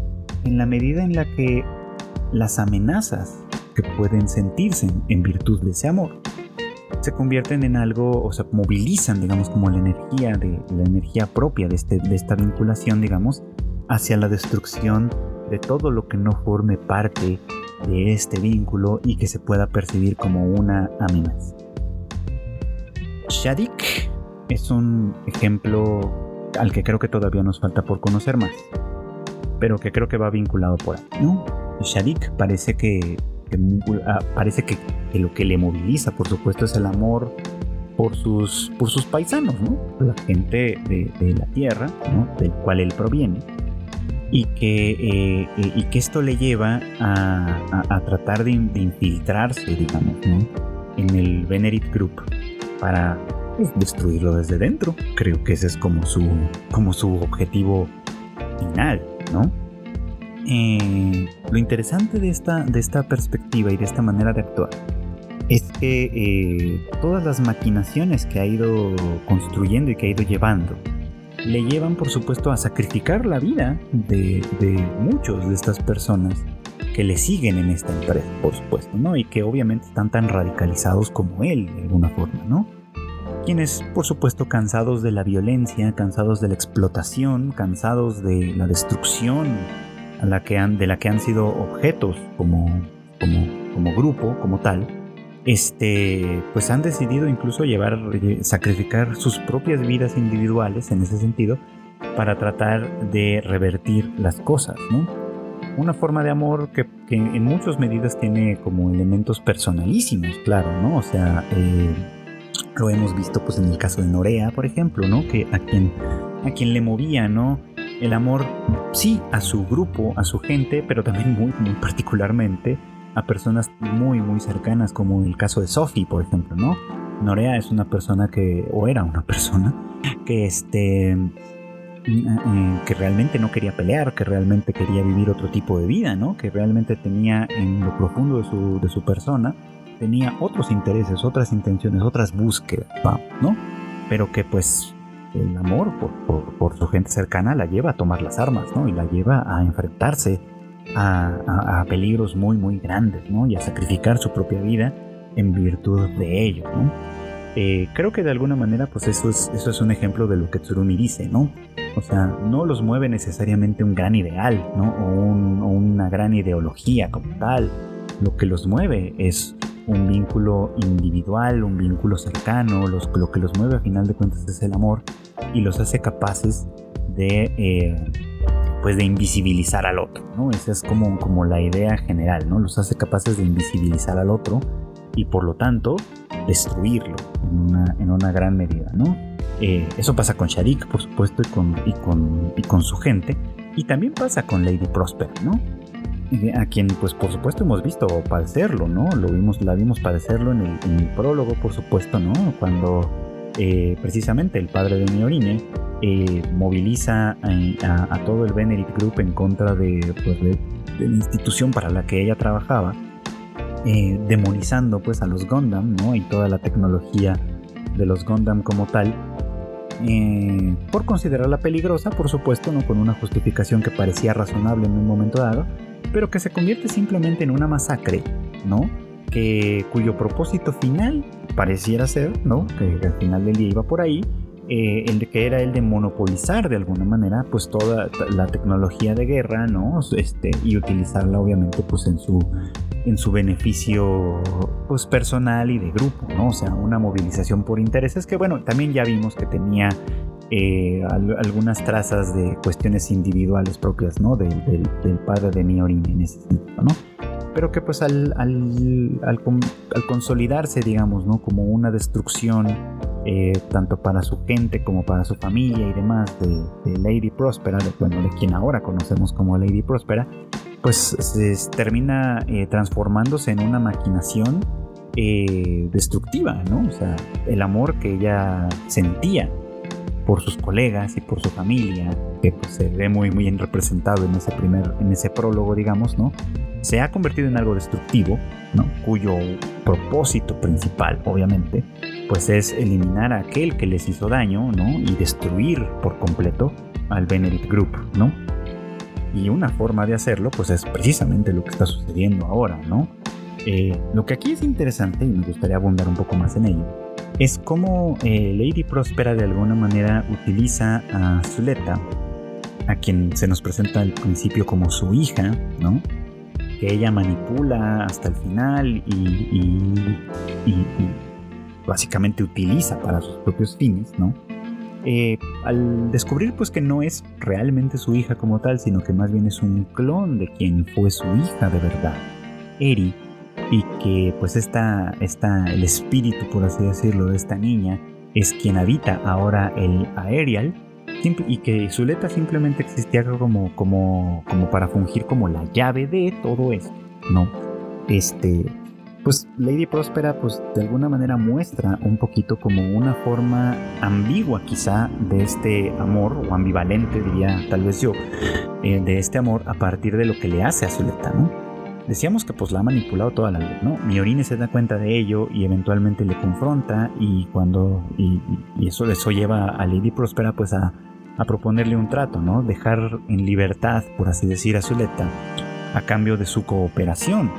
en la medida en la que las amenazas que pueden sentirse en virtud de ese amor se convierten en algo, o sea, movilizan, digamos, como la energía de la energía propia de, este, de esta vinculación, digamos, hacia la destrucción de todo lo que no forme parte de este vínculo y que se pueda percibir como una amenaza. Shadik es un ejemplo al que creo que todavía nos falta por conocer más, pero que creo que va vinculado por ahí, ¿no? Shadik parece que, parece que, lo que le moviliza, por supuesto, es el amor por sus, por sus paisanos, ¿no? La gente de, la tierra, ¿no? Del cual él proviene. Y que, eh, y que esto le lleva a, tratar de, infiltrarse, digamos, ¿no? en el Venerit Group para destruirlo desde dentro. Creo que ese es como su, como su objetivo final, ¿no? Eh, lo interesante de esta, de esta perspectiva y de esta manera de actuar es que eh, todas las maquinaciones que ha ido construyendo y que ha ido llevando le llevan por supuesto a sacrificar la vida de, de muchos de estas personas que le siguen en esta empresa, por supuesto, ¿no? Y que obviamente están tan radicalizados como él, de alguna forma, ¿no? quienes, por supuesto, cansados de la violencia, cansados de la explotación, cansados de la destrucción la que han, de la que han sido objetos como, grupo, como tal, este, pues han decidido incluso llevar, eh, sacrificar sus propias vidas individuales en ese sentido para tratar de revertir las cosas, ¿no? Una forma de amor que, que en muchas medidas tiene como elementos personalísimos, claro, ¿no? O sea, eh, lo hemos visto pues en el caso de Norea, por ejemplo, ¿no? Que a quien, a quien le movía, ¿no? El amor, sí, a su grupo, a su gente, pero también muy, muy particularmente a personas muy, muy cercanas, como el caso de Sophie, por ejemplo, ¿no? Norea es una persona que, o era una persona, que este eh, que realmente no quería pelear, que realmente quería vivir otro tipo de vida, ¿no? Que realmente tenía en lo profundo de su, de su persona tenía otros intereses, otras intenciones, otras búsquedas, ¿no? Pero que pues el amor por, su gente cercana la lleva a tomar las armas, ¿no? Y la lleva a enfrentarse a, peligros muy, muy grandes, ¿no? Y a sacrificar su propia vida en virtud de ello, ¿no? Eh, creo que de alguna manera, pues eso es, eso es un ejemplo de lo que Tsurumi dice, ¿no? O sea, no los mueve necesariamente un gran ideal, ¿no? O, o una gran ideología como tal. Lo que los mueve es un vínculo individual, un vínculo cercano, lo que los mueve a final de cuentas es el amor y los hace capaces de, eh, pues de invisibilizar al otro, ¿no? Esa es como, como la idea general, ¿no? Los hace capaces de invisibilizar al otro y por lo tanto destruirlo en una, gran medida, ¿no? Eh, eso pasa con Sharik, por supuesto, y con, y, con, y con su gente, y también pasa con Lady Prosper, ¿no? A quien pues por supuesto hemos visto padecerlo, ¿no? Lo vimos, la vimos padecerlo en el, prólogo, por supuesto, ¿no? Cuando eh, precisamente el padre de Miorine eh, moviliza a, todo el Venerit Group en contra de, pues, de, la institución para la que ella trabajaba, eh, demonizando pues a los Gundam ¿no? y toda la tecnología de los Gundam como tal, por considerarla peligrosa, por supuesto, no con una justificación que parecía razonable en un momento dado, pero que se convierte simplemente en una masacre, ¿no? Que, cuyo propósito final pareciera ser, ¿no? Que al final del día iba por ahí, eh, el que era el de monopolizar de alguna manera pues toda la tecnología de guerra no este y utilizarla obviamente pues en su en su beneficio pues personal y de grupo no o sea una movilización por intereses que bueno también ya vimos que tenía eh, algunas trazas de cuestiones individuales propias, ¿no? Del, padre de Miorin en ese sentido, ¿no? Pero que pues al, al, consolidarse, digamos, ¿no? Como una destrucción eh, tanto para su gente como para su familia y demás de, Lady Próspera, de, bueno, de quien ahora conocemos como Lady Próspera, pues se termina eh, transformándose en una maquinación destructiva, ¿no? O sea, el amor que ella sentía por sus colegas y por su familia, que pues, se ve muy, muy bien representado en ese primer, en ese prólogo, digamos, ¿no? Se ha convertido en algo destructivo, ¿no? Cuyo propósito principal, obviamente, pues es eliminar a aquel que les hizo daño, ¿no? Y destruir por completo al Benedict Group, ¿no? Y una forma de hacerlo, pues es precisamente lo que está sucediendo ahora, ¿no? Eh, lo que aquí es interesante, y me gustaría abundar un poco más en ello, es como eh, Lady Próspera de alguna manera utiliza a Zuleta, a quien se nos presenta al principio como su hija, ¿no? Que ella manipula hasta el final y, básicamente utiliza para sus propios fines, ¿no? Eh, al descubrir pues que no es realmente su hija como tal, sino que más bien es un clon de quien fue su hija de verdad, Eri, y que pues esta, esta, el espíritu, por así decirlo, de esta niña es quien habita ahora el Aerial y que Zuleta simplemente existía como, como, como para fungir como la llave de todo esto, ¿no? Este, pues Lady Próspera pues de alguna manera muestra un poquito como una forma ambigua quizá de este amor o ambivalente diría tal vez yo eh, de este amor a partir de lo que le hace a Zuleta, ¿no? Decíamos que pues la ha manipulado toda la vida, ¿no? Miorine se da cuenta de ello y eventualmente le confronta y cuando y, eso eso lleva a Lady Prospera pues a, proponerle un trato, ¿no? Dejar en libertad, por así decir, a Zuleta a cambio de su cooperación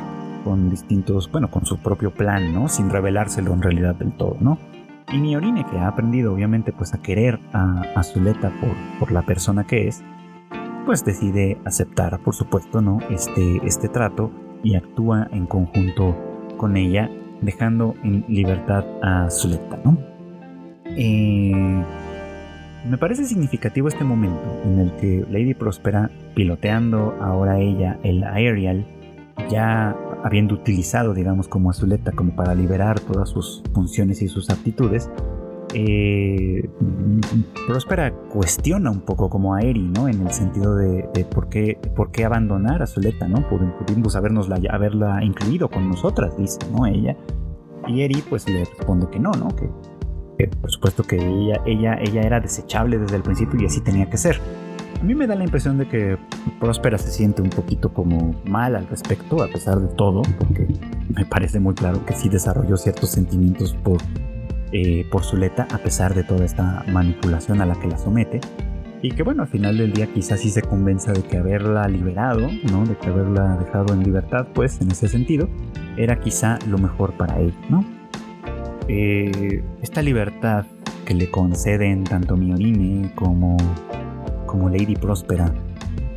con distintos, bueno, con su propio plan, ¿no? Sin revelárselo en realidad del todo, ¿no? Y Miorine, que ha aprendido obviamente pues a querer a, a Zuleta por, por la persona que es, pues decide aceptar, por supuesto, ¿no? Este, este trato y actúa en conjunto con ella, dejando en libertad a Zuleta, ¿no? Eh, me parece significativo este momento en el que Lady Prospera, piloteando ahora ella el Aerial, ya habiendo utilizado, digamos, como a Zuleta como para liberar todas sus funciones y sus aptitudes, eh, Próspera cuestiona un poco como a Eri, ¿no? En el sentido de, por, qué, por qué abandonar a Zuleta, ¿no? Pudimos habernosla, haberla incluido con nosotras, dice, ¿no? Ella. Y Eri pues le responde que no, ¿no? Que, por supuesto que ella, ella, ella era desechable desde el principio y así tenía que ser. A mí me da la impresión de que Próspera se siente un poquito como mal al respecto, a pesar de todo, porque me parece muy claro que sí desarrolló ciertos sentimientos por eh, por Zuleta a pesar de toda esta manipulación a la que la somete. Y que bueno al final del día quizás sí se convenza de que haberla liberado no de que haberla dejado en libertad pues en ese sentido era quizá lo mejor para él no eh, esta libertad que le conceden tanto Miorine como como Lady Próspera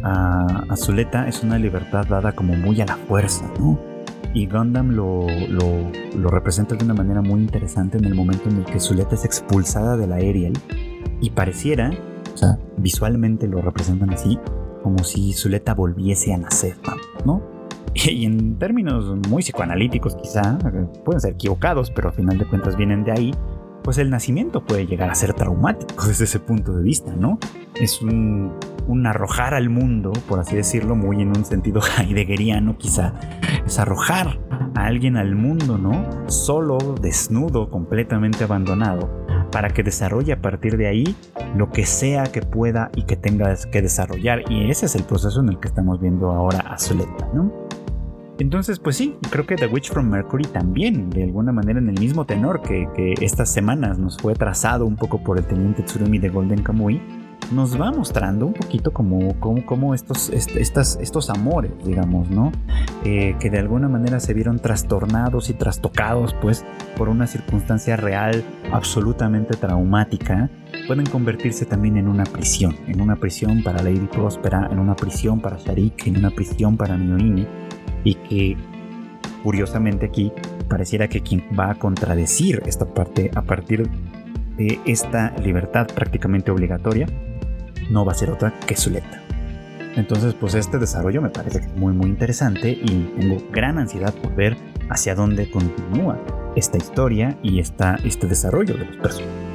a, a Zuleta es una libertad dada como muy a la fuerza no y Gundam lo, lo, representa de una manera muy interesante en el momento en el que Zuleta es expulsada de la Aerial y pareciera, o sea, visualmente lo representan así, como si Zuleta volviese a nacer, ¿no? Y en términos muy psicoanalíticos quizá, pueden ser equivocados, pero a final de cuentas vienen de ahí, pues el nacimiento puede llegar a ser traumático desde ese punto de vista, ¿no? Es un, arrojar al mundo, por así decirlo, muy en un sentido heideggeriano quizá, es arrojar a alguien al mundo, ¿no? Solo, desnudo, completamente abandonado, para que desarrolle a partir de ahí lo que sea que pueda y que tengas que desarrollar. Y ese es el proceso en el que estamos viendo ahora a Zuleta, ¿no? Entonces, pues sí, creo que The Witch from Mercury también, de alguna manera en el mismo tenor que, estas semanas nos fue trazado un poco por el teniente Tsurumi de Golden Kamuy, nos va mostrando un poquito como, como, estos, estas, estos amores, digamos, ¿no? Eh, que de alguna manera se vieron trastornados y trastocados, pues, por una circunstancia real absolutamente traumática, pueden convertirse también en una prisión, en una prisión para Lady Próspera, en una prisión para Sharik, en una prisión para Miorini, y que, curiosamente aquí, pareciera que quien va a contradecir esta parte a partir de esta libertad prácticamente obligatoria no va a ser otra que Zuleta. Entonces, pues este desarrollo me parece muy muy interesante y tengo gran ansiedad por ver hacia dónde continúa esta historia y esta, este desarrollo de los personajes.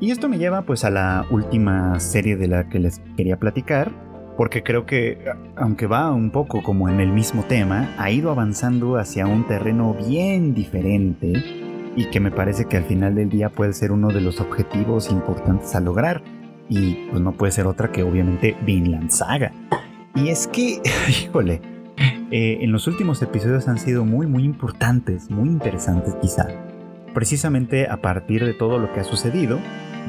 Y esto me lleva pues a la última serie de la que les quería platicar, porque creo que aunque va un poco como en el mismo tema, ha ido avanzando hacia un terreno bien diferente y que me parece que al final del día puede ser uno de los objetivos importantes a lograr. Y pues no puede ser otra que obviamente Vinland Saga. Y es que, híjole, eh, en los últimos episodios han sido muy, muy importantes, muy interesantes quizá. Precisamente a partir de todo lo que ha sucedido,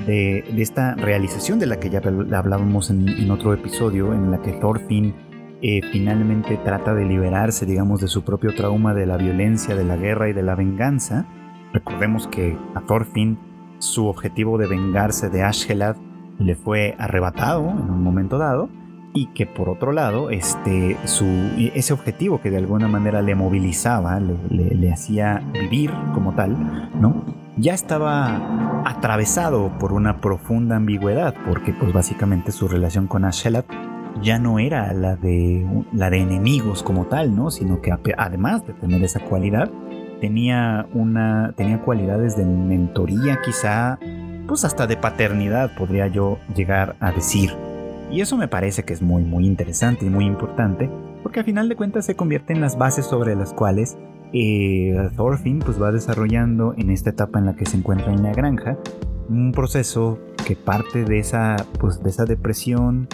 de, esta realización de la que ya hablábamos en, otro episodio, en la que Thorfinn eh, finalmente trata de liberarse, digamos, de su propio trauma de la violencia, de la guerra y de la venganza Recordemos que a Thorfinn su objetivo de vengarse de Ashgelad le fue arrebatado en un momento dado y que por otro lado este, su, ese objetivo que de alguna manera le movilizaba, le, hacía vivir como tal, ¿no? Ya estaba atravesado por una profunda ambigüedad porque pues básicamente su relación con Ashgelad ya no era la de, la de enemigos como tal, ¿no? sino que además de tener esa cualidad, tenía una tenía cualidades de mentoría quizá pues hasta de paternidad podría yo llegar a decir y eso me parece que es muy muy interesante y muy importante porque al final de cuentas se convierte en las bases sobre las cuales eh, Thorfinn pues va desarrollando en esta etapa en la que se encuentra en la granja un proceso que parte de esa pues de esa depresión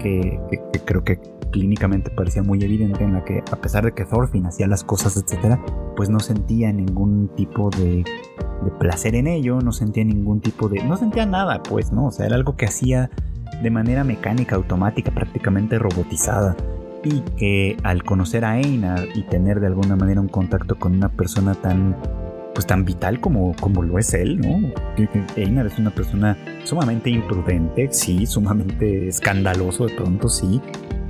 que creo que clínicamente parecía muy evidente en la que a pesar de que Thorfinn hacía las cosas, etcétera, pues no sentía ningún tipo de, placer en ello, no sentía ningún tipo de... no sentía nada, pues, ¿no? O sea, era algo que hacía de manera mecánica, automática, prácticamente robotizada. Y que al conocer a Einar y tener de alguna manera un contacto con una persona tan pues tan vital como, como lo es él, ¿no? Einar es una persona sumamente imprudente, sí, sumamente escandaloso de pronto, sí,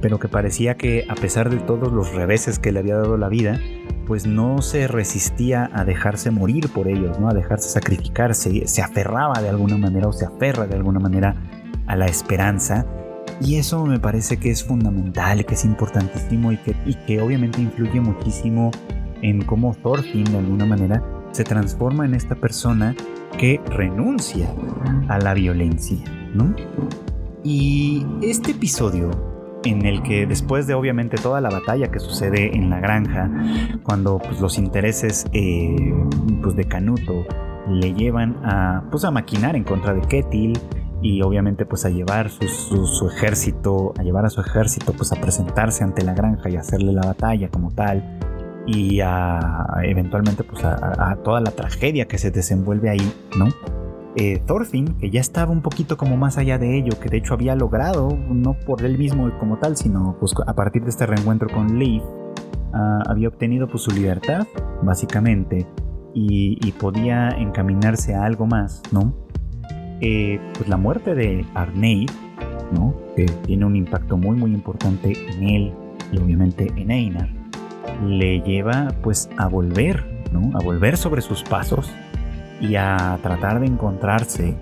pero que parecía que a pesar de todos los reveses que le había dado la vida, pues no se resistía a dejarse morir por ellos, ¿no? A dejarse sacrificarse, se aferraba de alguna manera o se aferra de alguna manera a la esperanza. Y eso me parece que es fundamental, que es importantísimo y que, y que obviamente influye muchísimo en cómo Thorfinn de alguna manera se transforma en esta persona que renuncia a la violencia, ¿no? Y este episodio en el que después de obviamente toda la batalla que sucede en la granja, cuando pues, los intereses eh, pues, de Canuto le llevan a, pues, a maquinar en contra de Ketil y obviamente pues a llevar su, ejército, a llevar a su ejército pues a presentarse ante la granja y hacerle la batalla como tal y a eventualmente pues a toda la tragedia que se desenvuelve ahí, ¿no? eh, Thorfinn, que ya estaba un poquito como más allá de ello, que de hecho había logrado, no por él mismo como tal, sino pues a partir de este reencuentro con Leif, ah, había obtenido pues su libertad, básicamente, y, podía encaminarse a algo más, ¿no? Eh, pues la muerte de Arneid, ¿no? Que tiene un impacto muy muy importante en él y obviamente en Einar, le lleva pues a volver, ¿no? A volver sobre sus pasos, y a tratar de encontrarse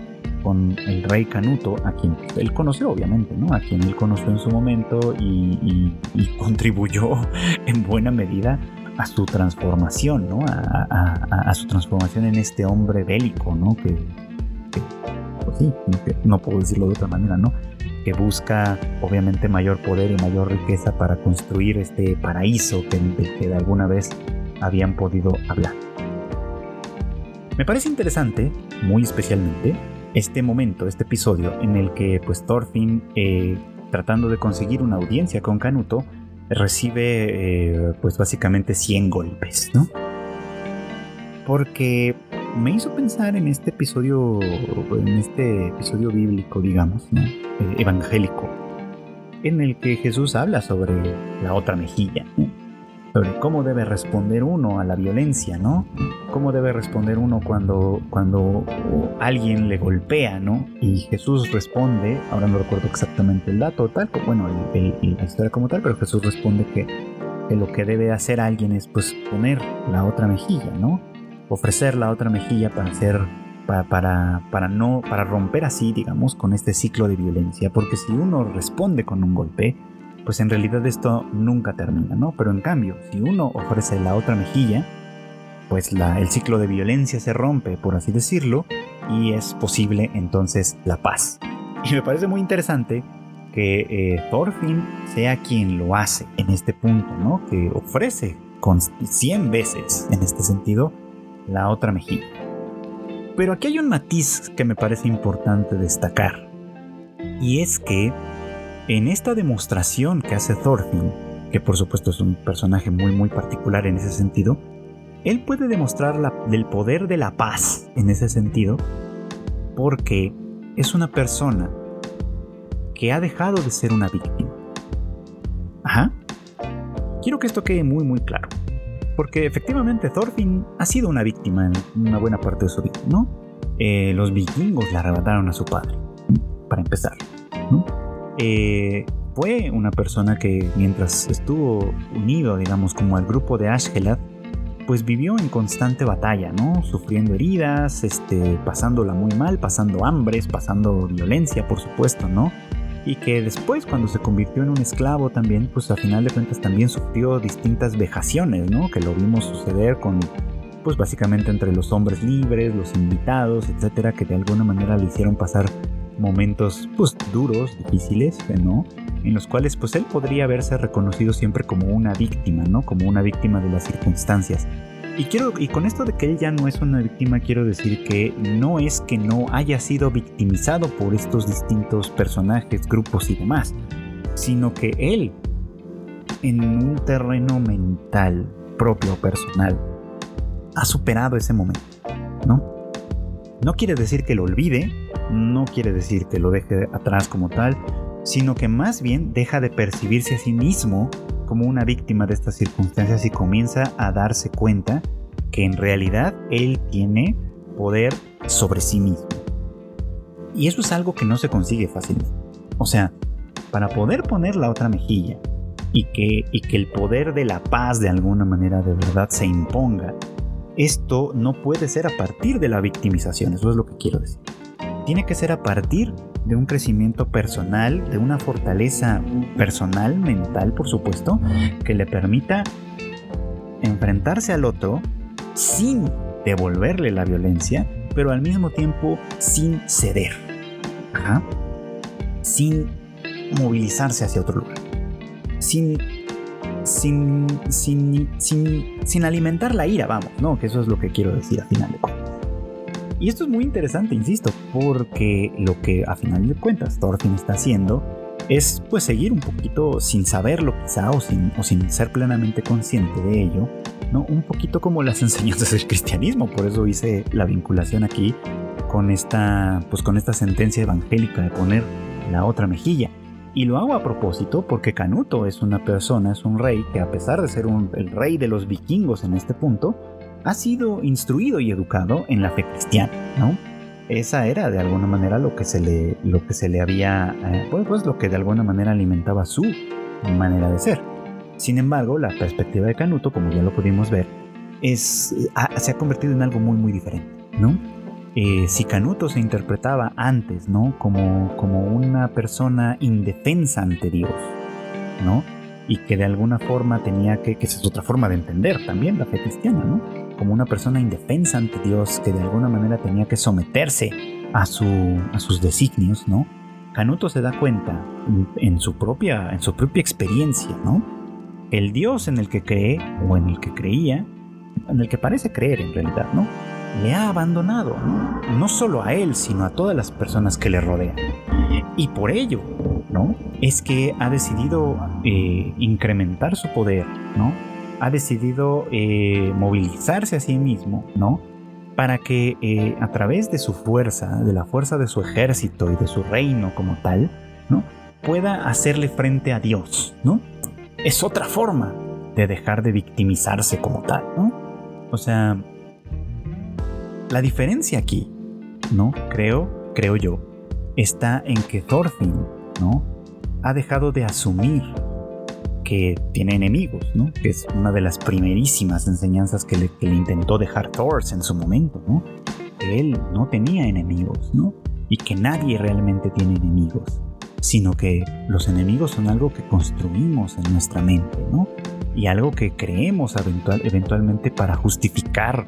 con el rey Canuto, a quien él conoció obviamente, ¿no? A quien él conoció en su momento y, contribuyó en buena medida a su transformación, ¿no? A, su transformación en este hombre bélico, ¿no? Que, pues sí, no puedo decirlo de otra manera, ¿no? Que busca obviamente mayor poder y mayor riqueza para construir este paraíso que, que de alguna vez habían podido hablar. Me parece interesante, muy especialmente, este momento, este episodio en el que pues Thorfinn, eh, tratando de conseguir una audiencia con Canuto, recibe eh, pues básicamente 100 golpes, ¿no? Porque me hizo pensar en este episodio, en este episodio bíblico, digamos, eh, evangélico, en el que Jesús habla sobre la otra mejilla, sobre cómo debe responder uno a la violencia, ¿no? Cómo debe responder uno cuando, cuando alguien le golpea, ¿no? Y Jesús responde, ahora no recuerdo exactamente el dato, tal, bueno, la historia como tal, pero Jesús responde que, que lo que debe hacer alguien es pues poner la otra mejilla, ¿no? Ofrecer la otra mejilla para hacer para, para, no, para romper así, digamos, con este ciclo de violencia, porque si uno responde con un golpe, pues en realidad esto nunca termina, ¿no? Pero en cambio, si uno ofrece la otra mejilla, pues la, el ciclo de violencia se rompe, por así decirlo, y es posible entonces la paz. Y me parece muy interesante que eh, Thorfinn sea quien lo hace en este punto, ¿no? Que ofrece con 100 veces, en este sentido, la otra mejilla. Pero aquí hay un matiz que me parece importante destacar. Y es que en esta demostración que hace Thorfinn, que por supuesto es un personaje muy muy particular en ese sentido, él puede demostrar el poder de la paz en ese sentido porque es una persona que ha dejado de ser una víctima. Ajá. Quiero que esto quede muy muy claro porque efectivamente Thorfinn ha sido una víctima en una buena parte de su vida, ¿no? Eh, los vikingos le arrebataron a su padre, para empezar, ¿no? Eh, fue una persona que mientras estuvo unido, digamos, como al grupo de Ashkelad, pues vivió en constante batalla, ¿no? Sufriendo heridas, este, pasándola muy mal, pasando hambres, pasando violencia, por supuesto, ¿no? Y que después cuando se convirtió en un esclavo también, pues a final de cuentas también sufrió distintas vejaciones, ¿no? Que lo vimos suceder con, pues básicamente entre los hombres libres, los invitados, etcétera, que de alguna manera le hicieron pasar momentos, pues duros, difíciles, ¿no? En los cuales, pues él podría haberse reconocido siempre como una víctima, ¿no? Como una víctima de las circunstancias. Y, quiero, y con esto de que él ya no es una víctima, quiero decir que no es que no haya sido victimizado por estos distintos personajes, grupos y demás, sino que él, en un terreno mental propio, personal, ha superado ese momento, ¿no? No quiere decir que lo olvide, no quiere decir que lo deje atrás como tal, sino que más bien deja de percibirse a sí mismo como una víctima de estas circunstancias y comienza a darse cuenta que en realidad él tiene poder sobre sí mismo. Y eso es algo que no se consigue fácilmente. O sea, para poder poner la otra mejilla y que, y que el poder de la paz de alguna manera de verdad se imponga, esto no puede ser a partir de la victimización, eso es lo que quiero decir. Tiene que ser a partir de un crecimiento personal, de una fortaleza personal, mental, por supuesto, que le permita enfrentarse al otro sin devolverle la violencia, pero al mismo tiempo sin ceder. Sin movilizarse hacia otro lugar. Sin, sin, sin, sin, sin alimentar la ira, vamos, ¿no? Que eso es lo que quiero decir a final de cuentas. Y esto es muy interesante, insisto, porque lo que a final de cuentas Thorfinn está haciendo es pues seguir un poquito sin saberlo quizá o sin, o sin ser plenamente consciente de ello, ¿no? Un poquito como las enseñanzas del cristianismo, por eso hice la vinculación aquí con esta, pues con esta sentencia evangélica de poner la otra mejilla. Y lo hago a propósito porque Canuto es una persona, es un rey que a pesar de ser el rey de los vikingos en este punto, ha sido instruido y educado en la fe cristiana, ¿no? Esa era de alguna manera lo que se le, lo que se le había, eh, pues, pues, lo que de alguna manera alimentaba su manera de ser. Sin embargo, la perspectiva de Canuto, como ya lo pudimos ver, es, se ha convertido en algo muy muy diferente, ¿no? Eh, si Canuto se interpretaba antes, ¿no? Como, como una persona indefensa ante Dios, ¿no? y que de alguna forma tenía que, que esa es otra forma de entender también la fe cristiana, ¿no? Como una persona indefensa ante Dios que de alguna manera tenía que someterse a, su, a sus designios, ¿no? Canuto se da cuenta en su propia, en su propia experiencia, ¿no? El Dios en el que cree o en el que creía, en el que parece creer en realidad, ¿no? le ha abandonado, ¿no? solo a él, sino a todas las personas que le rodean. Y por ello, ¿no? Es que ha decidido eh, incrementar su poder, ¿no? Ha decidido eh, movilizarse a sí mismo, ¿no? Para que eh, a través de su fuerza, de la fuerza de su ejército y de su reino como tal, ¿no? Pueda hacerle frente a Dios, ¿no? Es otra forma de dejar de victimizarse como tal, ¿no? O sea, la diferencia aquí, ¿no? Creo, creo yo, está en que Thorfinn, ¿no? Ha dejado de asumir que tiene enemigos, ¿no? Es una de las primerísimas enseñanzas que le, intentó dejar Thors en su momento, ¿no? Que él no tenía enemigos, ¿no? Y que nadie realmente tiene enemigos, sino que los enemigos son algo que construimos en nuestra mente, ¿no? Y algo que creemos eventualmente para justificar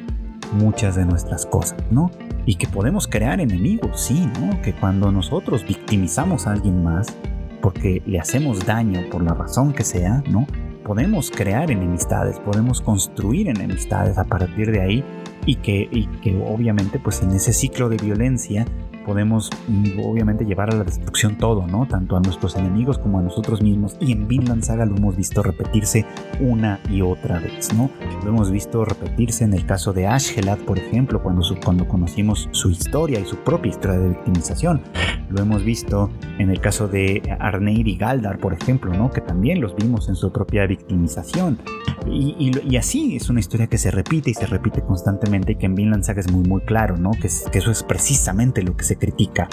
muchas de nuestras cosas, ¿no? Y que podemos crear enemigos, sí, ¿no? Que cuando nosotros victimizamos a alguien más, porque le hacemos daño por la razón que sea, ¿no? Podemos crear enemistades, podemos construir enemistades a partir de ahí y que, y que obviamente pues en ese ciclo de violencia podemos mm, obviamente llevar a la destrucción todo, ¿no? Tanto a nuestros enemigos como a nosotros mismos. Y en Vinland Saga lo hemos visto repetirse una y otra vez, ¿no? Lo hemos visto repetirse en el caso de Ashgelad, por ejemplo, cuando, cuando conocimos su historia y su propia historia de victimización. Lo hemos visto en el caso de Arneir y Galdar, por ejemplo, ¿no? Que también los vimos en su propia victimización. Y, así es una historia que se repite y se repite constantemente y que en Vinland Saga es muy muy claro, ¿no? Que, que eso es precisamente lo que se critica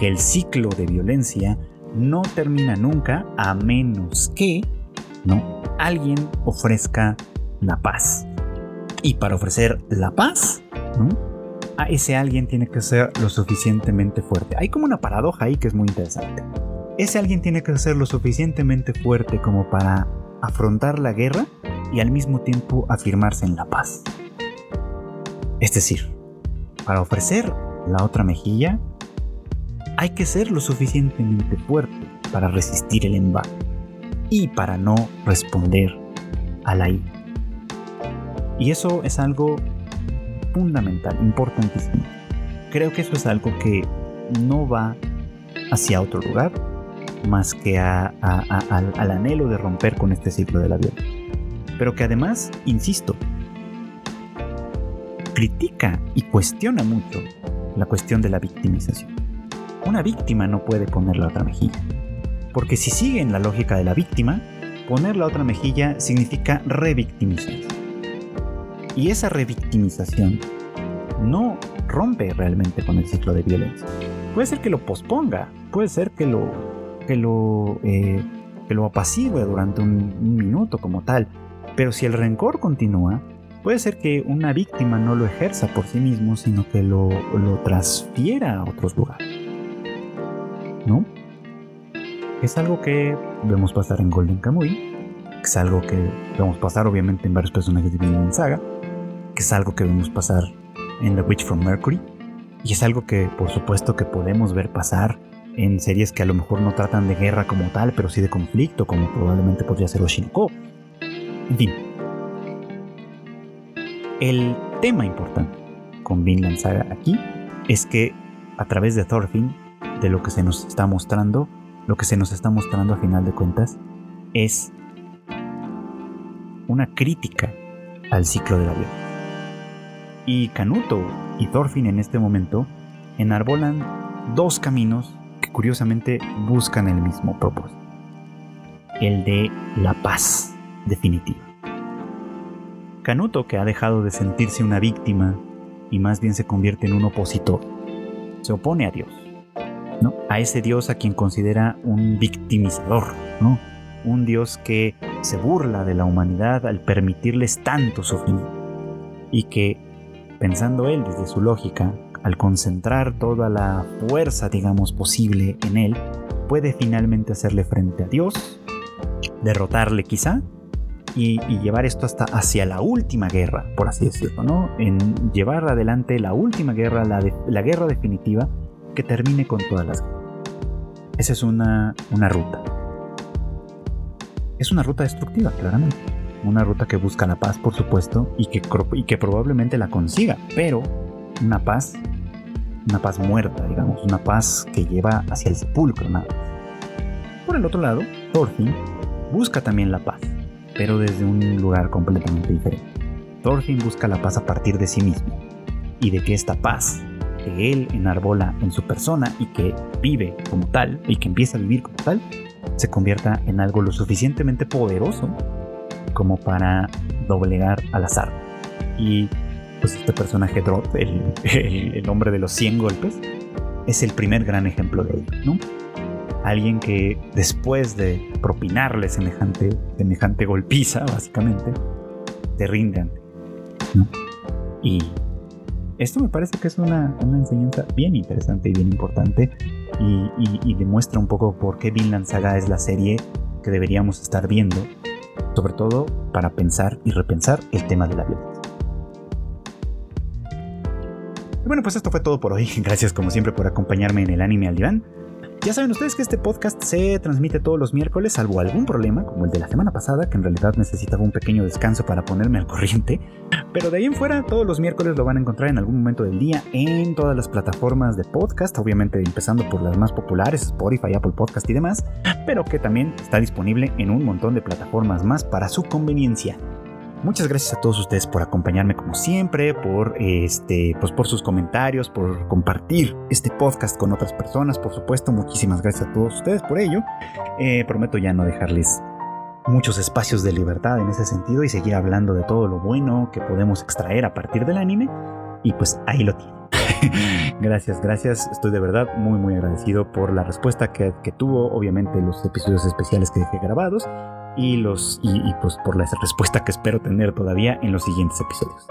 que el ciclo de violencia no termina nunca a menos que ¿no? alguien ofrezca la paz. Y para ofrecer la paz, a ese alguien tiene que ser lo suficientemente fuerte. Hay como una paradoja ahí que es muy interesante. Ese alguien tiene que ser lo suficientemente fuerte como para afrontar la guerra y al mismo tiempo afirmarse en la paz. Es decir, para ofrecer la otra mejilla, hay que ser lo suficientemente fuerte para resistir el embate y para no responder a la ira. Y eso es algo fundamental, importantísimo. Creo que eso es algo que no va hacia otro lugar más que al, al anhelo de romper con este ciclo de la vida. Pero que además, insisto, critica y cuestiona mucho la cuestión de la victimización. Una víctima no puede poner la otra mejilla. Porque si sigue en la lógica de la víctima, poner la otra mejilla significa revictimizar. Y esa revictimización no rompe realmente con el ciclo de violencia. Puede ser que lo posponga, puede ser que lo, que lo, eh, que lo apacigüe durante un, minuto como tal, pero si el rencor continúa, puede ser que una víctima no lo ejerza por sí mismo, sino que lo, lo transfiera a otros lugares. ¿No? Es algo que vemos pasar en Golden Kamuy, es algo que vemos pasar obviamente en varios personajes de Vinland Saga, que es algo que vemos pasar en The Witch from Mercury, y es algo que por supuesto que podemos ver pasar en series que a lo mejor no tratan de guerra como tal, pero sí de conflicto, como probablemente podría ser Oshinoko. En fin, el tema importante con Vinland Saga aquí es que a través de Thorfinn, de lo que se nos está mostrando, lo que se nos está mostrando a final de cuentas es una crítica al ciclo de la vida. Y Canuto y Thorfinn en este momento enarbolan dos caminos que curiosamente buscan el mismo propósito. El de la paz definitiva. Canuto, que ha dejado de sentirse una víctima y más bien se convierte en un opositor, se opone a Dios, ¿no? A ese Dios a quien considera un victimizador, ¿no? Un Dios que se burla de la humanidad al permitirles tanto sufrimiento y que, pensando él desde su lógica, al concentrar toda la fuerza, digamos, posible en él, puede finalmente hacerle frente a Dios, derrotarle quizá, y, llevar esto hasta hacia la última guerra, por así decirlo, ¿no? En llevar adelante la última guerra, la, la guerra definitiva, que termine con todas las guerras. Esa es una, una ruta. Es una ruta destructiva, claramente. Una ruta que busca la paz, por supuesto, y que, y que probablemente la consiga, pero una paz, una paz muerta, digamos, una paz que lleva hacia el sepulcro nada Por el otro lado, Thorfinn busca también la paz, pero desde un lugar completamente diferente. Thorfinn busca la paz a partir de sí mismo y de que esta paz que él enarbola en su persona y que vive como tal y que empieza a vivir como tal, se convierta en algo lo suficientemente poderoso como para doblegar al azar. Y pues este personaje Drop, el, hombre de los 100 golpes, es el primer gran ejemplo de ello, ¿no? Alguien que después de propinarle semejante, semejante golpiza, básicamente, te rindan. Y esto me parece que es una, enseñanza bien interesante y bien importante y, demuestra un poco por qué Vinland Saga es la serie que deberíamos estar viendo, sobre todo para pensar y repensar el tema de la violencia. bueno, pues esto fue todo por hoy. Gracias como siempre por acompañarme en el anime al diván. Ya saben ustedes que este podcast se transmite todos los miércoles, salvo algún problema, como el de la semana pasada, que en realidad necesitaba un pequeño descanso para ponerme al corriente. Pero de ahí en fuera, todos los miércoles lo van a encontrar en algún momento del día en todas las plataformas de podcast, obviamente empezando por las más populares, Spotify, Apple Podcast y demás, pero que también está disponible en un montón de plataformas más para su conveniencia. Muchas gracias a todos ustedes por acompañarme como siempre, por este, pues por sus comentarios, por compartir este podcast con otras personas, por supuesto. Muchísimas gracias a todos ustedes por ello. Eh, prometo ya no dejarles muchos espacios de libertad en ese sentido y seguir hablando de todo lo bueno que podemos extraer a partir del anime. Y pues ahí lo tienen. gracias, gracias. Estoy de verdad muy, muy agradecido por la respuesta que, que tuvo, obviamente, los episodios especiales que dejé grabados y, los, y, pues por la respuesta que espero tener todavía en los siguientes episodios.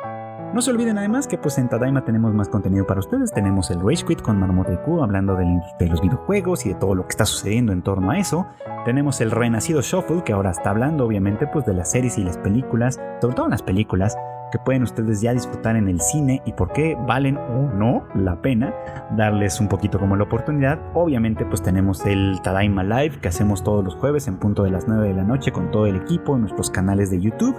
No se olviden además que pues en Tadaima tenemos más contenido para ustedes. Tenemos el Rage Quit con Marmoto Q hablando de, de los videojuegos y de todo lo que está sucediendo en torno a eso. Tenemos el Renacido Shuffle que ahora está hablando obviamente pues de las series y las películas, sobre todo las películas que pueden ustedes ya disfrutar en el cine y por qué valen o no la pena darles un poquito como la oportunidad. Obviamente pues tenemos el Tadaima Live que hacemos todos los jueves en punto de las 9 de la noche con todo el equipo en nuestros canales de YouTube,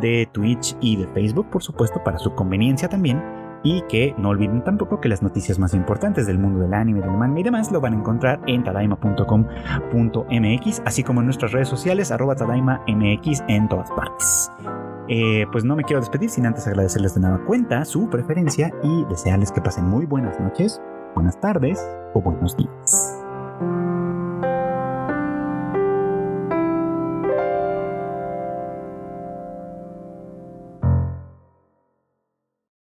de Twitch y de Facebook por supuesto para su conveniencia también. Y que no olviden tampoco que las noticias más importantes del mundo del anime, del manga y demás lo van a encontrar en tadaima.com.mx, así como en nuestras redes sociales, arroba tadaimamx en todas partes. Eh, pues no me quiero despedir sin antes agradecerles de nueva cuenta su preferencia y desearles que pasen muy buenas noches, buenas tardes o buenos días.